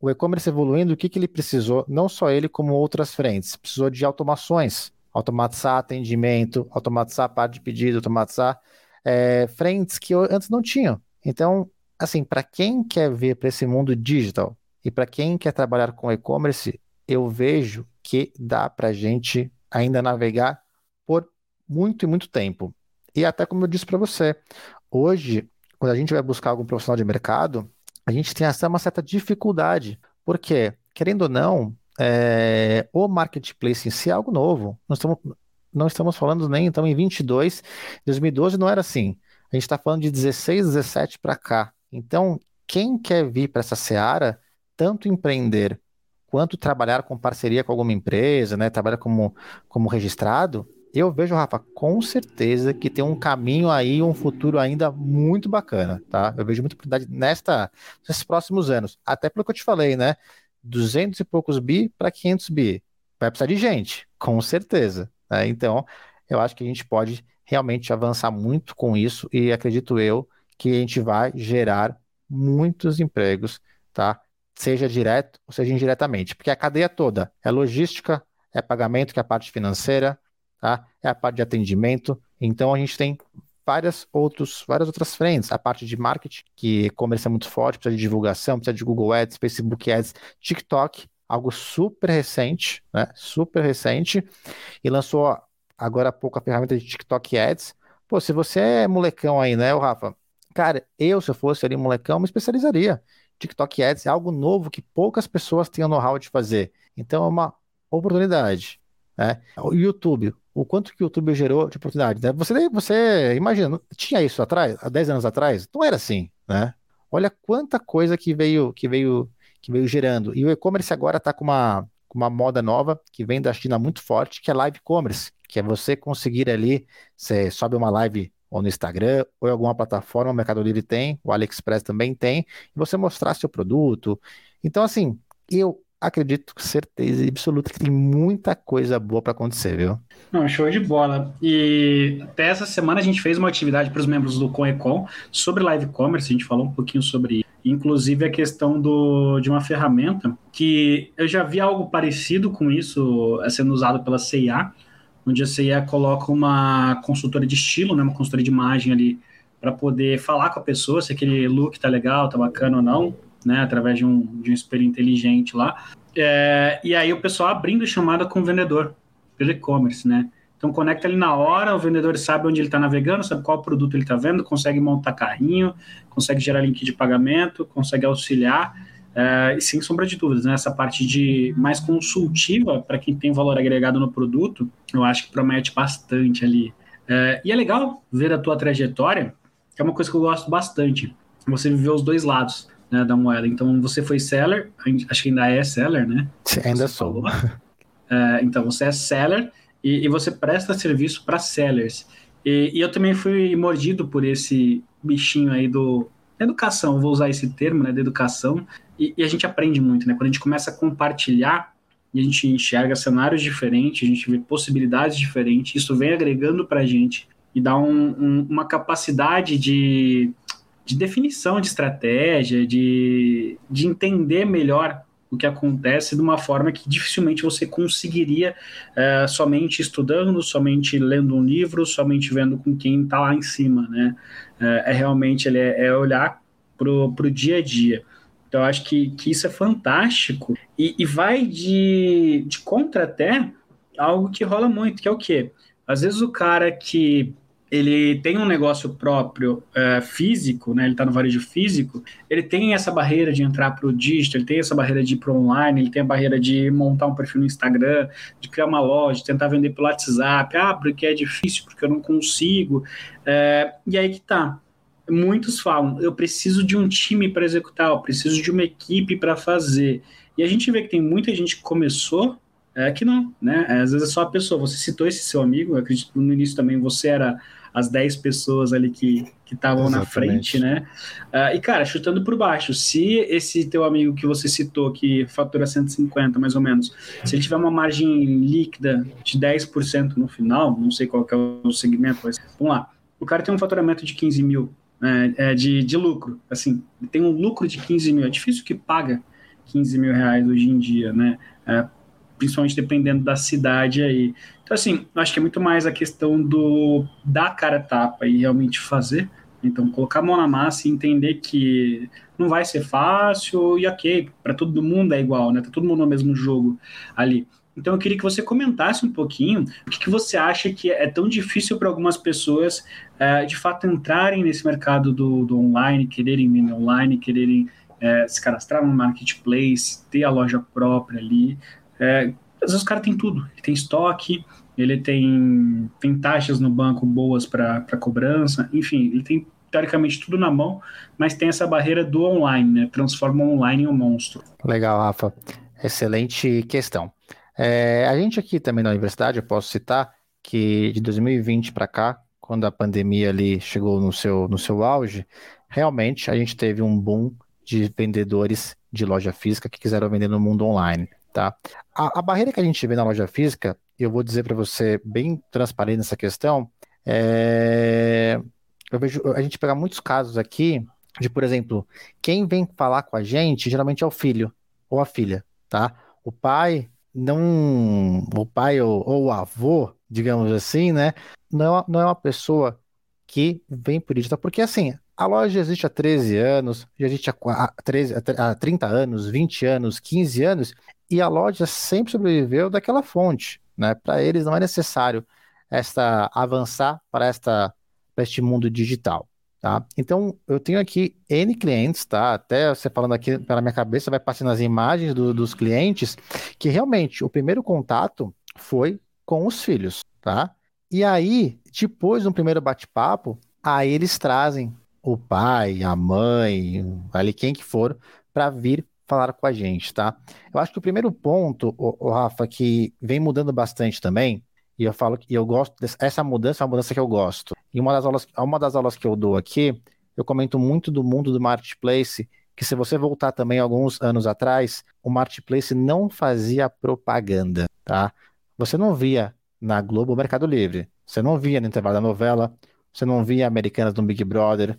O e-commerce evoluindo, o que, que ele precisou? Não só ele, como outras frentes. Precisou de automações automatizar atendimento, automatizar a parte de pedido, automatizar é, frentes que antes não tinham. Então, assim, para quem quer ver para esse mundo digital e para quem quer trabalhar com e-commerce, eu vejo que dá para gente ainda navegar por muito e muito tempo. E até como eu disse para você, hoje, quando a gente vai buscar algum profissional de mercado, a gente tem essa uma certa dificuldade, porque, querendo ou não, é, o marketplace em si é algo novo. Nós estamos, não estamos falando nem então em 22, 2012 não era assim. A gente está falando de 16, 17 para cá. Então, quem quer vir para essa seara, tanto empreender quanto trabalhar com parceria com alguma empresa, né, trabalhar como, como registrado, eu vejo, Rafa, com certeza que tem um caminho aí, um futuro ainda muito bacana, tá? Eu vejo muita oportunidade nesta, nesses próximos anos. Até pelo que eu te falei, né? 200 e poucos bi para 500 bi. Vai precisar de gente, com certeza. Né? Então, eu acho que a gente pode realmente avançar muito com isso e acredito eu que a gente vai gerar muitos empregos, tá? Seja direto ou seja indiretamente, porque a cadeia toda é logística, é pagamento, que é a parte financeira, tá? É a parte de atendimento. Então a gente tem várias, outros, várias outras frentes. A parte de marketing, que e-commerce é muito forte, precisa de divulgação, precisa de Google Ads, Facebook Ads, TikTok, algo super recente, né? Super recente. E lançou agora há pouco a ferramenta de TikTok Ads. Pô, se você é molecão aí, né, Rafa? Cara, eu, se eu fosse ali molecão, me especializaria. TikTok Ads é algo novo que poucas pessoas têm o know-how de fazer. Então é uma oportunidade. Né? O YouTube, o quanto que o YouTube gerou de oportunidade. Né? Você, você imagina, tinha isso atrás, há 10 anos atrás? Não era assim, né? Olha quanta coisa que veio, que veio, que veio gerando. E o e-commerce agora está com uma, com uma moda nova que vem da China muito forte, que é live commerce, que é você conseguir ali, você sobe uma live ou no Instagram, ou em alguma plataforma, o Mercado Livre tem, o AliExpress também tem, e você mostrar seu produto. Então, assim, eu acredito com certeza absoluta que tem muita coisa boa para acontecer, viu? Não, show de bola. E até essa semana a gente fez uma atividade para os membros do ConEcon sobre live commerce, a gente falou um pouquinho sobre inclusive a questão do, de uma ferramenta que eu já vi algo parecido com isso eh, sendo usado pela CIA, onde a CIA coloca uma consultora de estilo, né, uma consultora de imagem ali para poder falar com a pessoa se aquele look tá legal, tá bacana ou não, né, através de um, de um espelho inteligente lá. É, e aí o pessoal abrindo chamada com o vendedor pelo e-commerce, né? Então conecta ali na hora, o vendedor sabe onde ele está navegando, sabe qual produto ele está vendo, consegue montar carrinho, consegue gerar link de pagamento, consegue auxiliar. É, e sem sombra de dúvidas, né? essa parte de mais consultiva para quem tem valor agregado no produto, eu acho que promete bastante ali. É, e é legal ver a tua trajetória, que é uma coisa que eu gosto bastante. Você viveu os dois lados né, da moeda. Então, você foi seller, acho que ainda é seller, né? Ainda sou. É, então, você é seller e, e você presta serviço para sellers. E, e, eu também fui mordido por esse bichinho aí do educação, vou usar esse termo, né, de educação. E, e a gente aprende muito, né? Quando a gente começa a compartilhar e a gente enxerga cenários diferentes, a gente vê possibilidades diferentes, isso vem agregando para a gente e dá um, um, uma capacidade de de definição de estratégia, de, de entender melhor o que acontece de uma forma que dificilmente você conseguiria é, somente estudando, somente lendo um livro, somente vendo com quem está lá em cima, né? É, é realmente ele é, é olhar para o dia a dia. Então, eu acho que, que isso é fantástico e, e vai de, de contra até algo que rola muito, que é o quê? Às vezes o cara que ele tem um negócio próprio é, físico, né? Ele está no varejo físico, ele tem essa barreira de entrar para o digital, ele tem essa barreira de ir para online, ele tem a barreira de montar um perfil no Instagram, de criar uma loja, tentar vender pelo WhatsApp, ah, porque é difícil, porque eu não consigo. É, e aí que tá. Muitos falam, eu preciso de um time para executar, eu preciso de uma equipe para fazer. E a gente vê que tem muita gente que começou é que não, né? Às vezes é só a pessoa. Você citou esse seu amigo, eu acredito que no início também você era as 10 pessoas ali que estavam na frente, né? Uh, e, cara, chutando por baixo, se esse teu amigo que você citou, que fatura 150 mais ou menos, se ele tiver uma margem líquida de 10% no final, não sei qual é o segmento, mas vamos lá, o cara tem um faturamento de 15 mil né, é, de, de lucro, assim, tem um lucro de 15 mil, é difícil que paga 15 mil reais hoje em dia, né? É, principalmente dependendo da cidade aí. Então, assim, acho que é muito mais a questão do dar cara a tapa e realmente fazer. Então, colocar a mão na massa e entender que não vai ser fácil e ok, para todo mundo é igual, né? Tá todo mundo no mesmo jogo ali. Então, eu queria que você comentasse um pouquinho o que, que você acha que é tão difícil para algumas pessoas, é, de fato, entrarem nesse mercado do, do online, quererem vender online, quererem é, se cadastrar no marketplace, ter a loja própria ali. É, às vezes o cara tem tudo, ele tem estoque, ele tem, tem taxas no banco boas para cobrança, enfim, ele tem teoricamente tudo na mão, mas tem essa barreira do online, né? Transforma o online em um monstro. Legal, Rafa. Excelente questão. É, a gente aqui também na universidade, eu posso citar que de 2020 para cá, quando a pandemia ali chegou no seu, no seu auge, realmente a gente teve um boom de vendedores de loja física que quiseram vender no mundo online. Tá? A, a barreira que a gente vê na loja física, eu vou dizer para você bem transparente nessa questão, é... eu vejo a gente pegar muitos casos aqui de, por exemplo, quem vem falar com a gente geralmente é o filho ou a filha, tá? O pai não, o pai ou, ou o avô digamos assim, né? Não, é não é uma pessoa que vem por digital, porque assim, a loja existe há 13 anos, já existe há, 13, há 30 anos, 20 anos, 15 anos, e a loja sempre sobreviveu daquela fonte, né? Para eles não é necessário esta avançar para esta para este mundo digital. Tá? Então, eu tenho aqui N clientes, tá? Até você falando aqui pela minha cabeça, vai passando as imagens do, dos clientes, que realmente o primeiro contato foi com os filhos, tá? E aí, depois do primeiro bate-papo, aí eles trazem o pai, a mãe, ali quem que for, para vir falar com a gente, tá? Eu acho que o primeiro ponto, o, o Rafa, que vem mudando bastante também, e eu falo que eu gosto dessa mudança, é uma mudança que eu gosto. E uma das aulas, uma das aulas que eu dou aqui, eu comento muito do mundo do marketplace, que se você voltar também alguns anos atrás, o marketplace não fazia propaganda, tá? Você não via na Globo o Mercado Livre, você não via no intervalo da novela, você não via Americanas no Big Brother,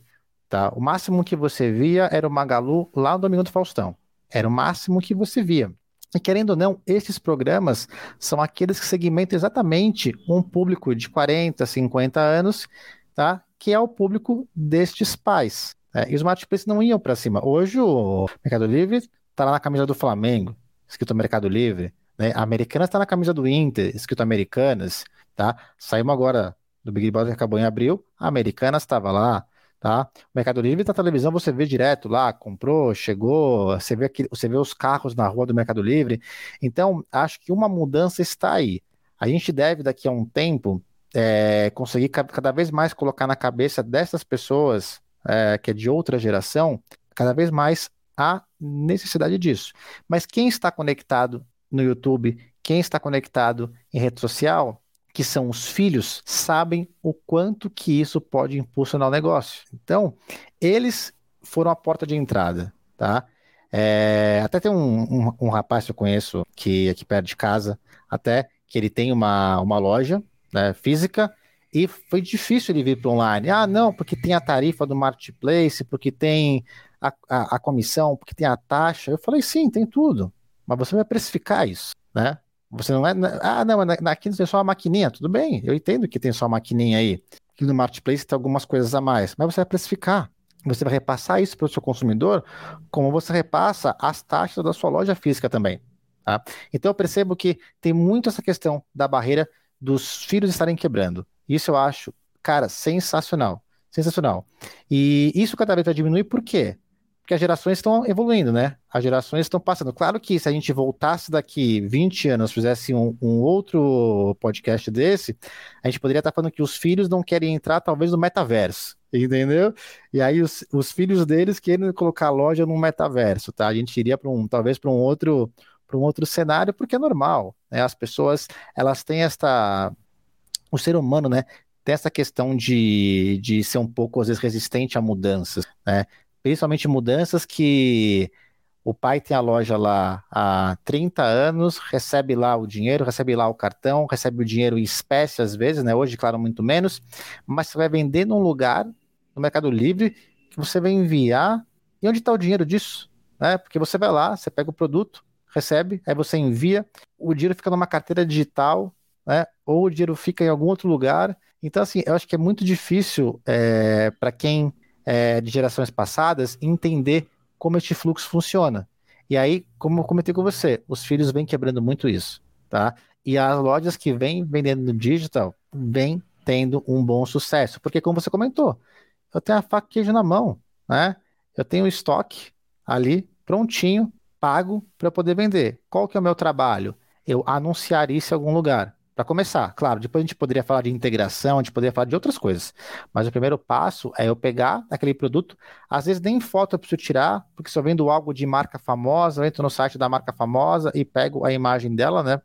tá? O máximo que você via era o Magalu lá no Domingo do Faustão. Era o máximo que você via. E querendo ou não, esses programas são aqueles que segmentam exatamente um público de 40, 50 anos, tá? Que é o público destes pais. Né? E os marketplaces não iam para cima. Hoje o Mercado Livre está lá na camisa do Flamengo, escrito Mercado Livre. Né? A Americanas está na camisa do Inter, escrito Americanas. Tá? Saímos agora do Big Brother que acabou em abril, a Americanas estava lá. Tá? O Mercado Livre da televisão você vê direto lá, comprou, chegou, você vê, aqui, você vê os carros na rua do Mercado Livre. Então, acho que uma mudança está aí. A gente deve, daqui a um tempo, é, conseguir cada vez mais colocar na cabeça dessas pessoas, é, que é de outra geração, cada vez mais a necessidade disso. Mas quem está conectado no YouTube, quem está conectado em rede social, que são os filhos, sabem o quanto que isso pode impulsionar o negócio. Então, eles foram a porta de entrada, tá? É, até tem um, um, um, rapaz que eu conheço que aqui perto de casa, até que ele tem uma, uma loja né, física e foi difícil ele vir para online. Ah, não, porque tem a tarifa do marketplace, porque tem a, a, a comissão, porque tem a taxa. Eu falei, sim, tem tudo, mas você vai precificar isso, né? Você não é. Ah, não, aqui tem só uma maquininha. Tudo bem, eu entendo que tem só uma maquininha aí. Aqui no Marketplace tem algumas coisas a mais. Mas você vai precificar. Você vai repassar isso para o seu consumidor, como você repassa as taxas da sua loja física também. Tá? Então eu percebo que tem muito essa questão da barreira dos filhos estarem quebrando. Isso eu acho, cara, sensacional. Sensacional. E isso cada vez vai diminuir, por quê? Porque as gerações estão evoluindo, né? As gerações estão passando. Claro que se a gente voltasse daqui 20 anos, fizesse um, um, outro podcast desse, a gente poderia estar falando que os filhos não querem entrar, talvez, no metaverso, entendeu? E aí os, os filhos deles querem colocar a loja no metaverso, tá? A gente iria para um, talvez, para um outro para um outro cenário, porque é normal, né? As pessoas, elas têm esta... O ser humano, né? Tem essa questão de, de ser um pouco, às vezes, resistente a mudanças, né? Principalmente mudanças que o pai tem a loja lá há 30 anos, recebe lá o dinheiro, recebe lá o cartão, recebe o dinheiro em espécie às vezes, né? Hoje, claro, muito menos, mas você vai vender num lugar, no Mercado Livre, que você vai enviar. E onde está o dinheiro disso? Né? Porque você vai lá, você pega o produto, recebe, aí você envia, o dinheiro fica numa carteira digital, né? Ou o dinheiro fica em algum outro lugar. Então, assim, eu acho que é muito difícil é, para quem é, de gerações passadas entender como este fluxo funciona. E aí, como eu comentei com você, os filhos vêm quebrando muito isso, tá? E as lojas que vêm vendendo no digital vêm tendo um bom sucesso, porque como você comentou, eu tenho a faca queijo na mão, né? Eu tenho o estoque ali prontinho, pago para poder vender. Qual que é o meu trabalho? Eu anunciar isso em algum lugar. Para começar, claro, depois a gente poderia falar de integração, a gente poderia falar de outras coisas. Mas o primeiro passo é eu pegar aquele produto, às vezes nem foto eu preciso tirar, porque eu vendo algo de marca famosa, eu entro no site da marca famosa e pego a imagem dela, né,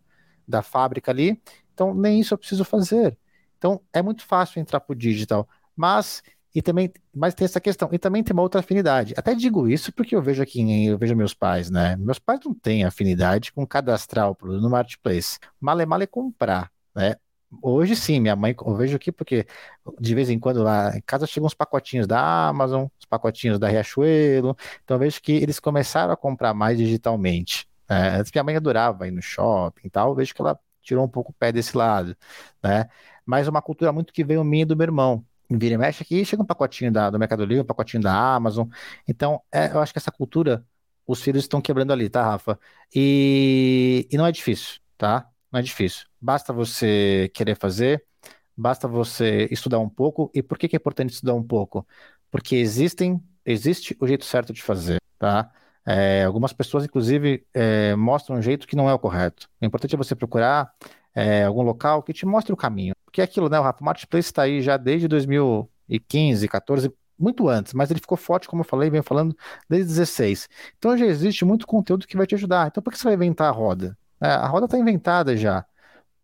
da fábrica ali. Então, nem isso eu preciso fazer. Então, é muito fácil entrar para o digital. Mas e também, mas tem essa questão, e também tem uma outra afinidade. Até digo isso porque eu vejo aqui, eu vejo meus pais, né? Meus pais não têm afinidade com cadastrar o produto no marketplace. Male male comprar, né? Hoje sim, minha mãe, eu vejo aqui porque de vez em quando lá em casa chegam uns pacotinhos da Amazon, os pacotinhos da Riachuelo, então eu vejo que eles começaram a comprar mais digitalmente. Antes minha mãe adorava ir no shopping e tal, vejo que ela tirou um pouco o pé desse lado, né? Mas uma cultura muito que veio minha e do meu irmão. Vira e mexe aqui, chega um pacotinho da, do Mercado Livre, um pacotinho da Amazon. Então, é, eu acho que essa cultura, os filhos estão quebrando ali, tá, Rafa? E, e não é difícil, tá? Não é difícil. Basta você querer fazer, basta você estudar um pouco. E por que, que é importante estudar um pouco? Porque existem, existe o jeito certo de fazer, tá? É, algumas pessoas, inclusive, é, mostram um jeito que não é o correto. O importante é você procurar é, algum local que te mostre o caminho. Porque é aquilo, né? O Rafa Marketplace está aí já desde 2015, 14, muito antes, mas ele ficou forte, como eu falei, venho falando desde 16. Então já existe muito conteúdo que vai te ajudar. Então por que você vai inventar a roda? É, a roda está inventada já.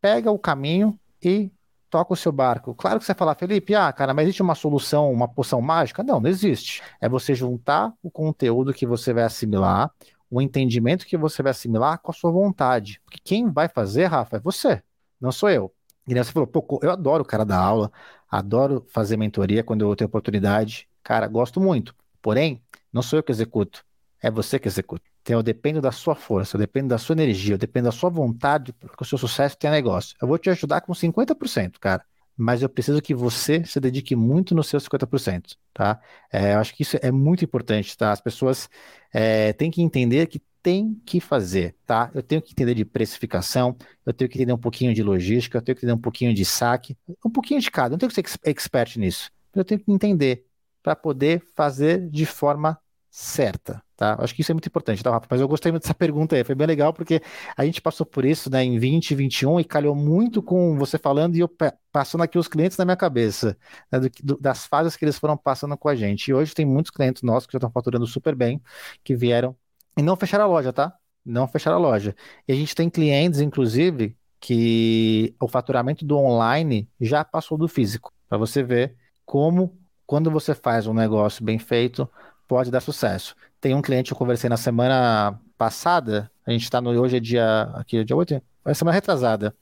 Pega o caminho e toca o seu barco. Claro que você vai falar, Felipe, ah, cara, mas existe uma solução, uma poção mágica? Não, não existe. É você juntar o conteúdo que você vai assimilar, o entendimento que você vai assimilar com a sua vontade. Porque quem vai fazer, Rafa, é você, não sou eu. E você falou, pô, eu adoro o cara da aula, adoro fazer mentoria quando eu tenho oportunidade. Cara, gosto muito. Porém, não sou eu que executo, é você que executa. Então, eu dependo da sua força, eu dependo da sua energia, eu dependo da sua vontade para que o seu sucesso tenha negócio. Eu vou te ajudar com 50%, cara. Mas eu preciso que você se dedique muito nos seus 50%, tá? É, eu acho que isso é muito importante, tá? As pessoas é, têm que entender que tem que fazer, tá? Eu tenho que entender de precificação, eu tenho que entender um pouquinho de logística, eu tenho que entender um pouquinho de saque, um pouquinho de cada. Eu não tenho que ser expert nisso, eu tenho que entender para poder fazer de forma certa, tá? Acho que isso é muito importante, tá, Rafa? Mas eu gostei muito dessa pergunta aí, foi bem legal porque a gente passou por isso, né, em 2021 e calhou muito com você falando e eu passando aqui os clientes na minha cabeça, né, do, do, das fases que eles foram passando com a gente. E hoje tem muitos clientes nossos que já estão faturando super bem, que vieram e não fecharam a loja, tá? Não fecharam a loja. E a gente tem clientes, inclusive, que o faturamento do online já passou do físico, para você ver como quando você faz um negócio bem feito, pode dar sucesso. Tem um cliente que eu conversei na semana passada, a gente está no hoje é dia aqui é dia 8, é semana retrasada.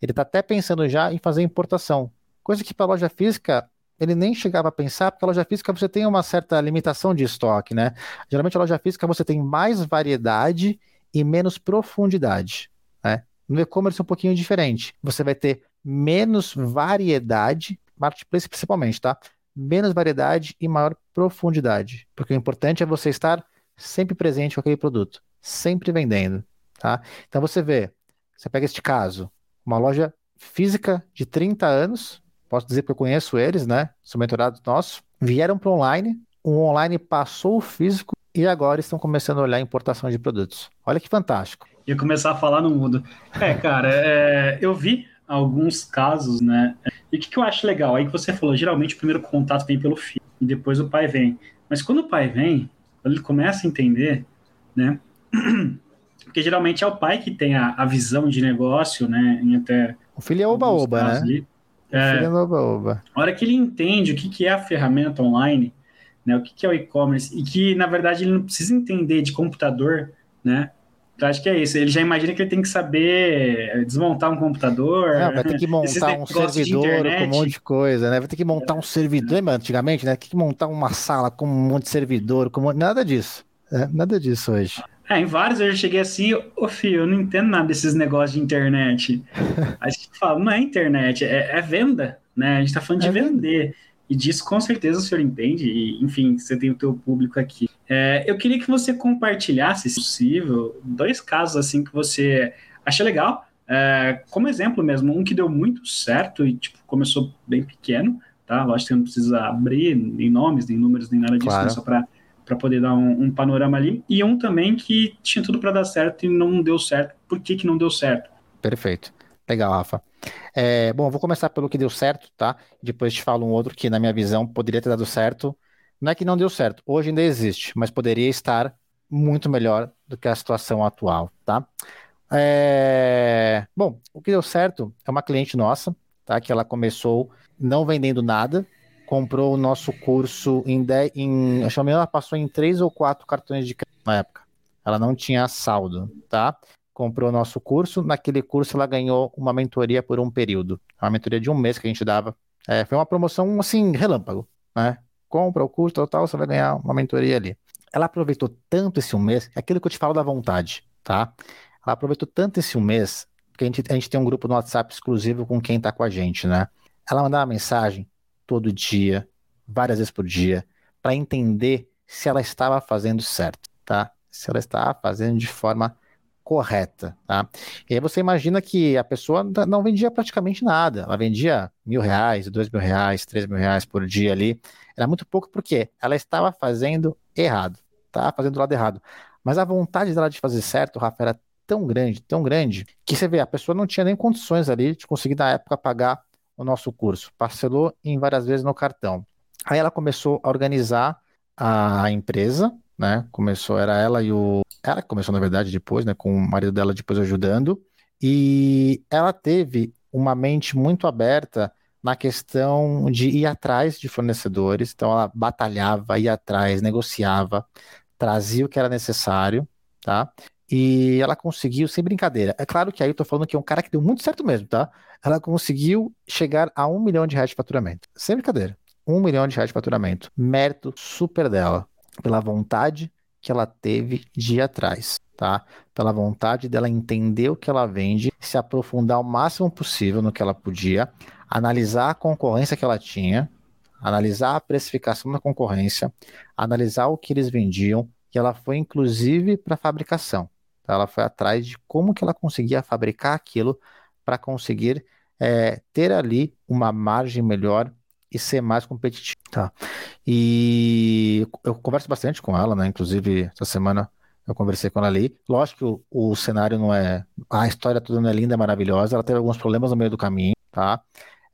Ele está até pensando já em fazer importação, coisa que para loja física ele nem chegava a pensar, porque a loja física você tem uma certa limitação de estoque, né? Geralmente a loja física você tem mais variedade e menos profundidade, né? No e-commerce é um pouquinho diferente. Você vai ter menos variedade, marketplace principalmente, tá? menos variedade e maior profundidade. Porque o importante é você estar sempre presente com aquele produto, sempre vendendo, tá? Então você vê, você pega este caso, uma loja física de 30 anos, posso dizer que eu conheço eles, né? São mentorados nossos, vieram para o online, o online passou o físico e agora estão começando a olhar a importação de produtos. Olha que fantástico. E começar a falar no mundo. É, cara, é, eu vi alguns casos, né? E o que, que, eu acho legal? Aí que você falou, geralmente o primeiro contato vem pelo filho e depois o pai vem. Mas quando o pai vem, ele começa a entender, né? Porque geralmente é o pai que tem a, a visão de negócio, né? Até o filho é oba-oba, né? Ali. É, o filho é oba-oba. A hora que ele entende o que, que é a ferramenta online, né? O que, que é o e-commerce e que na verdade ele não precisa entender de computador, né? Então, acho que é isso. Ele já imagina que ele tem que saber desmontar um computador. Não, vai ter que montar um servidor com um monte de coisa, né? Vai ter que montar um servidor. Lembra antigamente, né? Tem que montar uma sala com um monte de servidor, com nada disso. Né? Nada disso hoje. É, em vários eu já cheguei assim, ô filho, eu não entendo nada desses negócios de internet. Aí a gente fala, não é internet, é, é venda, né? A gente tá falando de é vender. Venda. E disso com certeza o senhor entende, e, enfim, você tem o teu público aqui. É, eu queria que você compartilhasse, se possível, dois casos assim que você acha legal, é, como exemplo mesmo, um que deu muito certo e tipo, começou bem pequeno, tá? Lógico que não precisa abrir nem nomes, nem números, nem nada disso, claro. só para para poder dar um, um, panorama ali. E um também que tinha tudo para dar certo e não deu certo. Por que, que não deu certo? Perfeito. Legal, Rafa. É, bom, vou começar pelo que deu certo, tá? Depois te falo um outro que, na minha visão, poderia ter dado certo. Não é que não deu certo, hoje ainda existe, mas poderia estar muito melhor do que a situação atual, tá? É... Bom, o que deu certo é uma cliente nossa, tá? Que ela começou não vendendo nada, comprou o nosso curso em, 10, em acho que ela passou em três ou quatro cartões de crédito na época. Ela não tinha saldo, tá? comprou o nosso curso. Naquele curso, ela ganhou uma mentoria por um período. Uma mentoria de um mês que a gente dava. É, foi uma promoção, assim, relâmpago, né? Compra o curso, tal, tal, você vai ganhar uma mentoria ali. Ela aproveitou tanto esse um mês, é aquilo que eu te falo da vontade, tá? Ela aproveitou tanto esse um mês, porque a gente, a gente tem um grupo no WhatsApp exclusivo com quem está com a gente, né? Ela mandava mensagem todo dia, várias vezes por dia, para entender se ela estava fazendo certo, tá? Se ela estava fazendo de forma correta, tá? E aí você imagina que a pessoa não vendia praticamente nada, ela vendia mil reais, dois mil reais, três mil reais por dia ali, era muito pouco porque ela estava fazendo errado, tá? Fazendo do lado errado. Mas a vontade dela de fazer certo, Rafa, era tão grande, tão grande, que você vê, a pessoa não tinha nem condições ali de conseguir na época pagar o nosso curso, parcelou em várias vezes no cartão. Aí ela começou a organizar a empresa, né? Começou, era ela e o. Ela começou, na verdade, depois, né? Com o marido dela depois ajudando. E ela teve uma mente muito aberta na questão de ir atrás de fornecedores. Então ela batalhava, ia atrás, negociava, trazia o que era necessário, tá? E ela conseguiu, sem brincadeira. É claro que aí eu tô falando que é um cara que deu muito certo mesmo, tá? Ela conseguiu chegar a um milhão de reais de faturamento. Sem brincadeira. Um milhão de reais de faturamento. Mérito super dela pela vontade que ela teve de ir atrás, tá? Pela vontade dela entender o que ela vende, se aprofundar o máximo possível no que ela podia, analisar a concorrência que ela tinha, analisar a precificação da concorrência, analisar o que eles vendiam, e ela foi inclusive para fabricação. Tá? Ela foi atrás de como que ela conseguia fabricar aquilo para conseguir é, ter ali uma margem melhor e ser mais competitivo. Tá. E eu converso bastante com ela, né? Inclusive, essa semana eu conversei com ela ali. Lógico que o, o cenário não é. A história toda não é linda, é maravilhosa. Ela teve alguns problemas no meio do caminho, tá?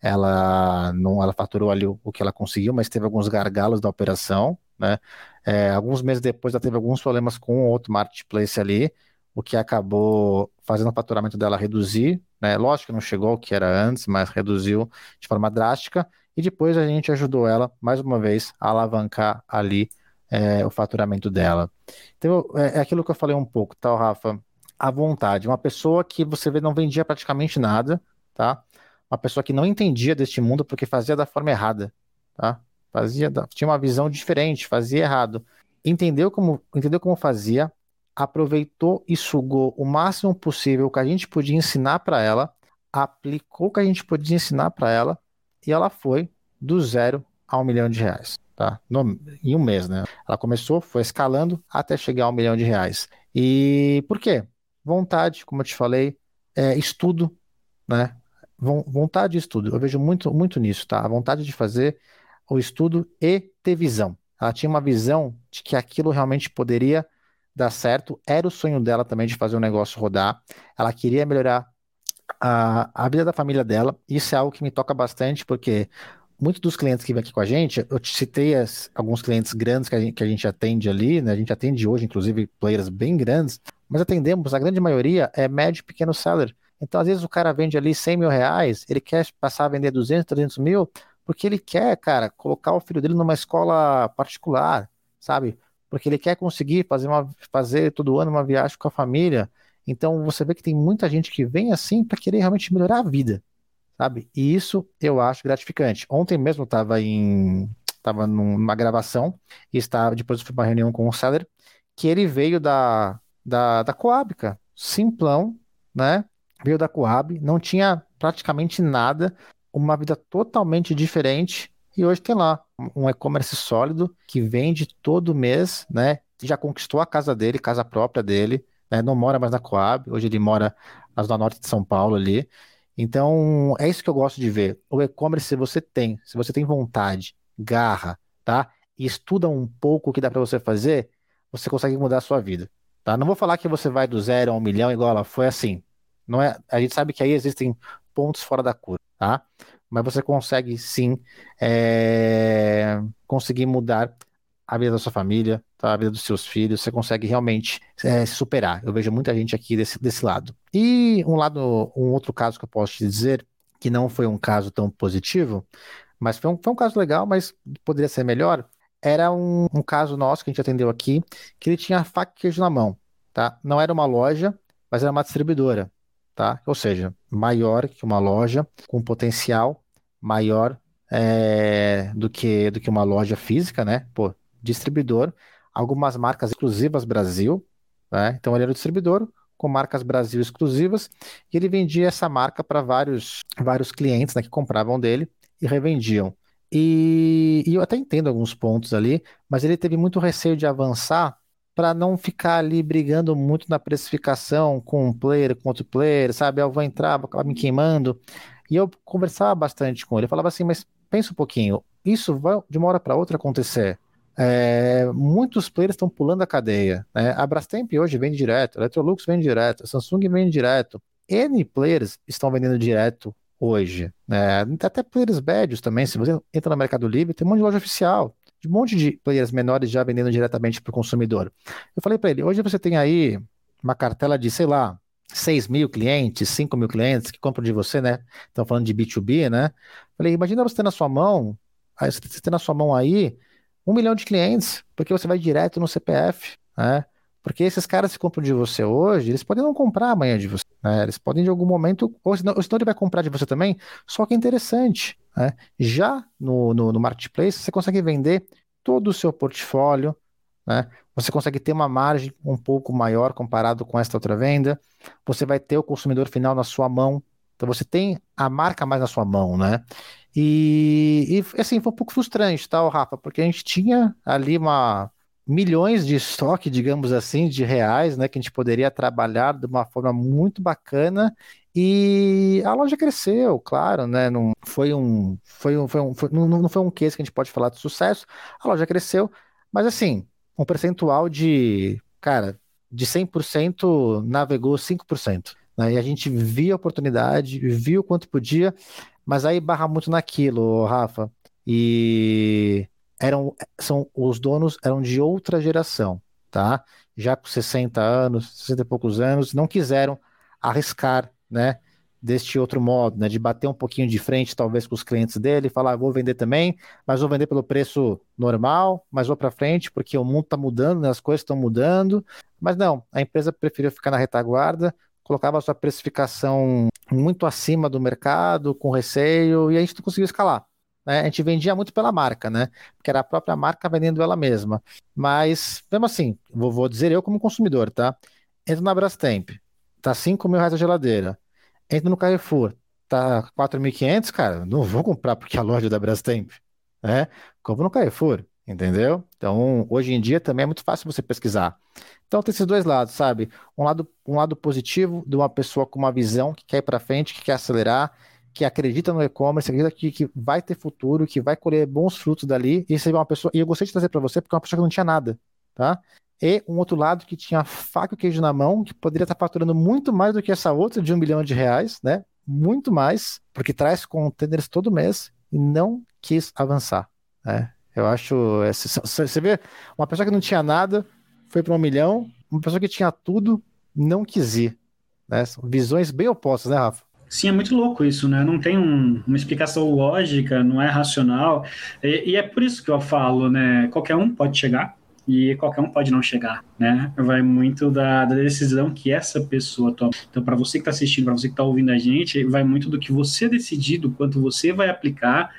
Ela não, ela faturou ali o, o que ela conseguiu, mas teve alguns gargalos da operação, né? É, alguns meses depois ela teve alguns problemas com outro marketplace ali, o que acabou fazendo o faturamento dela reduzir, né? Lógico que não chegou ao que era antes, mas reduziu de forma drástica e depois a gente ajudou ela, mais uma vez, a alavancar ali é, o faturamento dela. Então, é, é, aquilo que eu falei um pouco, tá, Rafa? A vontade. Uma pessoa que você vê não vendia praticamente nada, tá? Uma pessoa que não entendia deste mundo porque fazia da forma errada, tá? Fazia, tinha uma visão diferente, fazia errado. Entendeu como, entendeu como fazia, aproveitou e sugou o máximo possível o que a gente podia ensinar para ela, aplicou o que a gente podia ensinar para ela e ela foi do zero a um milhão de reais, tá? No, em um mês, né? Ela começou, foi escalando até chegar a um milhão de reais. E por quê? Vontade, como eu te falei, é, estudo, né? Vontade e estudo. Eu vejo muito, muito nisso, tá? A vontade de fazer o estudo e ter visão. Ela tinha uma visão de que aquilo realmente poderia dar certo. Era o sonho dela também de fazer o negócio rodar. Ela queria melhorar a, a vida da família dela. Isso é algo que me toca bastante, porque muitos dos clientes que vêm aqui com a gente, eu te citei as, alguns clientes grandes que a, gente, que a gente atende ali, né? A gente atende hoje, inclusive, players bem grandes, mas atendemos, a grande maioria é médio e pequeno seller. Então, às vezes, o cara vende ali 100 mil reais, ele quer passar a vender 200, 300 mil, porque ele quer, cara, colocar o filho dele numa escola particular, sabe? Porque ele quer conseguir fazer, uma, fazer todo ano uma viagem com a família. Então você vê que tem muita gente que vem assim para querer realmente melhorar a vida, sabe? E isso eu acho gratificante. Ontem mesmo estava em estava numa gravação e estava depois eu fui para uma reunião com o seller que ele veio da da, da Coab, cara. Simplão, né? Veio da Coab, não tinha praticamente nada, uma vida totalmente diferente e hoje tem lá um e-commerce sólido que vende todo mês, né? Já conquistou a casa dele, casa própria dele, né? Não mora mais na Coab, hoje ele mora na zona norte de São Paulo ali. Então, é isso que eu gosto de ver. O e-commerce, se você tem, se você tem vontade, garra, tá? E estuda um pouco o que dá para você fazer, você consegue mudar a sua vida, tá? Não vou falar que você vai do zero a um milhão igual ela foi assim. Não é, a gente sabe que aí existem pontos fora da curva, tá? Mas você consegue sim é, conseguir mudar a vida da sua família, tá? a vida dos seus filhos, você consegue realmente é, superar. Eu vejo muita gente aqui desse, desse lado. E um lado, um outro caso que eu posso te dizer, que não foi um caso tão positivo, mas foi um, foi um caso legal, mas poderia ser melhor, era um, um caso nosso que a gente atendeu aqui, que ele tinha faca e queijo na mão, tá? Não era uma loja, mas era uma distribuidora, tá? Ou seja, maior que uma loja, com potencial maior é, do que do que uma loja física, né? Pô, distribuidor, algumas marcas exclusivas Brasil, né? Então ele era o distribuidor com marcas Brasil exclusivas, e ele vendia essa marca para vários, vários clientes né, que compravam dele e revendiam. E, e eu até entendo alguns pontos ali, mas ele teve muito receio de avançar para não ficar ali brigando muito na precificação com um player, com outro player, sabe? Eu vou entrar, vou acabar me queimando. E eu conversava bastante com ele, eu falava assim, mas pensa um pouquinho, isso vai de uma hora para outra acontecer. É, muitos players estão pulando a cadeia. Né? A Brastemp hoje vende direto, a Electrolux vende direto, a Samsung vende direto. N players estão vendendo direto hoje. Né? Até players médios também. Se você entra no Mercado Livre, tem um monte de loja oficial. De um monte de players menores já vendendo diretamente para o consumidor. Eu falei para ele: hoje você tem aí uma cartela de, sei lá, 6 mil clientes, 5 mil clientes que compram de você, né? Estão falando de B2B, né? Falei, imagina você ter na sua mão, você ter na sua mão aí um milhão de clientes, porque você vai direto no CPF, né? Porque esses caras que compram de você hoje, eles podem não comprar amanhã de você, né? Eles podem de algum momento, ou senão, ou senão ele vai comprar de você também, só que é interessante, né? Já no, no, no Marketplace, você consegue vender todo o seu portfólio, né? Você consegue ter uma margem um pouco maior comparado com esta outra venda. Você vai ter o consumidor final na sua mão. Então você tem a marca mais na sua mão, né? E, e assim, foi um pouco frustrante, tá, Rafa? Porque a gente tinha ali uma milhões de estoque, digamos assim, de reais, né, que a gente poderia trabalhar de uma forma muito bacana e a loja cresceu, claro, né? Não foi um, foi um, foi um, foi, não, não foi um case que a gente pode falar de sucesso. A loja cresceu, mas assim, um percentual de, cara, de 100% navegou 5%. Né? E a gente via a oportunidade, viu quanto podia, mas aí barra muito naquilo, Rafa. E eram, são, os donos eram de outra geração, tá? Já com 60 anos, 60 e poucos anos, não quiseram arriscar, né? deste outro modo, né, de bater um pouquinho de frente, talvez, com os clientes dele, falar, vou vender também, mas vou vender pelo preço normal, mas vou para frente, porque o mundo está mudando, né, as coisas estão mudando. Mas não, a empresa preferiu ficar na retaguarda, colocava a sua precificação muito acima do mercado, com receio, e a gente não conseguiu escalar. Né? A gente vendia muito pela marca, né? Porque era a própria marca vendendo ela mesma. Mas, mesmo assim, vou, vou dizer eu como consumidor, tá? Entro na Brastemp, tá 5 mil reais a geladeira entra no Carrefour, tá 4.500, cara, não vou comprar porque é a loja da Brastemp, né? Compro no Carrefour, entendeu? Então, hoje em dia também é muito fácil você pesquisar. Então, tem esses dois lados, sabe? Um lado, um lado positivo de uma pessoa com uma visão que quer ir para frente, que quer acelerar, que acredita no e-commerce, acredita que, que vai ter futuro, que vai colher bons frutos dali. E você é uma pessoa, e eu gostei de trazer para você porque é uma pessoa que não tinha nada, tá? e um outro lado que tinha faca e queijo na mão, que poderia estar faturando muito mais do que essa outra de um milhão de reais, né? Muito mais, porque traz containers todo mês e não quis avançar, né? Eu acho, você vê, uma pessoa que não tinha nada foi para um milhão, uma pessoa que tinha tudo não quis ir, né? São visões bem opostas, né, Rafa? Sim, é muito louco isso, né? Não tem um, uma explicação lógica, não é racional. E, e, é por isso que eu falo, né? Qualquer um pode chegar, e qualquer um pode não chegar, né? Vai muito da, da decisão que essa pessoa toma. Então, para você que está assistindo, para você que está ouvindo a gente, vai muito do que você decidir, do quanto você vai aplicar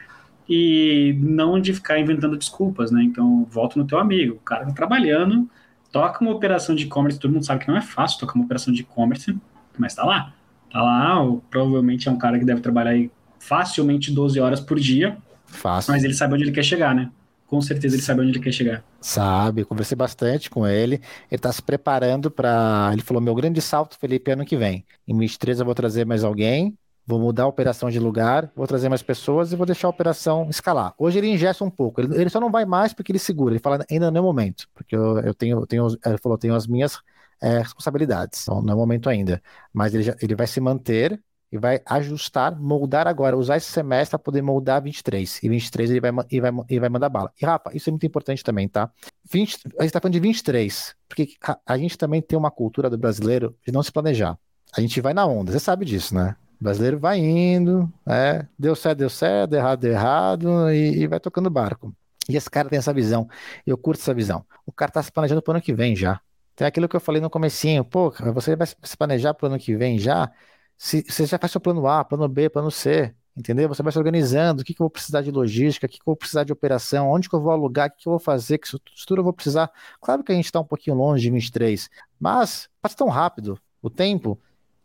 e não de ficar inventando desculpas, né? Então, volta no teu amigo, o cara tá trabalhando, toca uma operação de e-commerce, todo mundo sabe que não é fácil tocar uma operação de e-commerce, mas tá lá. Tá lá, provavelmente é um cara que deve trabalhar aí facilmente 12 horas por dia, Fácil. mas ele sabe onde ele quer chegar, né? com certeza ele sabe onde ele quer chegar. Sabe, conversei bastante com ele. Ele está se preparando para. Ele falou: meu grande salto, Felipe, ano que vem. Em 2013 eu vou trazer mais alguém, vou mudar a operação de lugar, vou trazer mais pessoas e vou deixar a operação escalar. Hoje ele ingesta um pouco, ele, ele só não vai mais porque ele segura. Ele fala: ainda não é o momento, porque eu, eu tenho, eu tenho, ele falou: tenho as minhas é, responsabilidades, então não é o momento ainda. Mas ele, já, ele vai se manter e vai ajustar, moldar agora, usar esse semestre para poder moldar 23. E 23 ele vai, vai, vai mandar bala. E, Rafa, isso é muito importante também, tá? 20, a gente está falando de 23, porque a, a, gente também tem uma cultura do brasileiro de não se planejar. A gente vai na onda, você sabe disso, né? O brasileiro vai indo, é, deu certo, deu certo, deu errado, deu errado, e, e vai tocando barco. E esse cara tem essa visão, eu curto essa visão. O cara está se planejando para o ano que vem já. Tem aquilo que eu falei no comecinho, pô, você vai se planejar para o ano que vem já, se, você já faz seu plano A, plano B, plano C, entendeu? Você vai se organizando, o que, que eu vou precisar de logística, o que, que eu vou precisar de operação, onde que eu vou alugar, o que, que eu vou fazer, que estrutura eu vou precisar. Claro que a gente está um pouquinho longe de 23, mas passa tão rápido, o tempo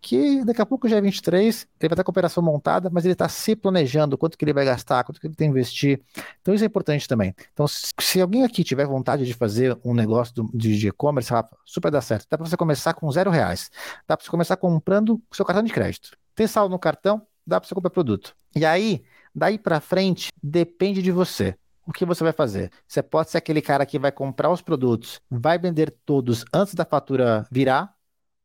que daqui a pouco já é 23, ele vai estar com a operação montada, mas ele está se planejando quanto que ele vai gastar, quanto que ele tem que investir. Então isso é importante também. Então, se alguém aqui tiver vontade de fazer um negócio de e-commerce, super dá certo. Dá para você começar com zero reais. Dá para você começar comprando o seu cartão de crédito. Tem saldo no cartão, dá para você comprar produto. E aí, daí para frente, depende de você o que você vai fazer? Você pode ser aquele cara que vai comprar os produtos, vai vender todos antes da fatura virar,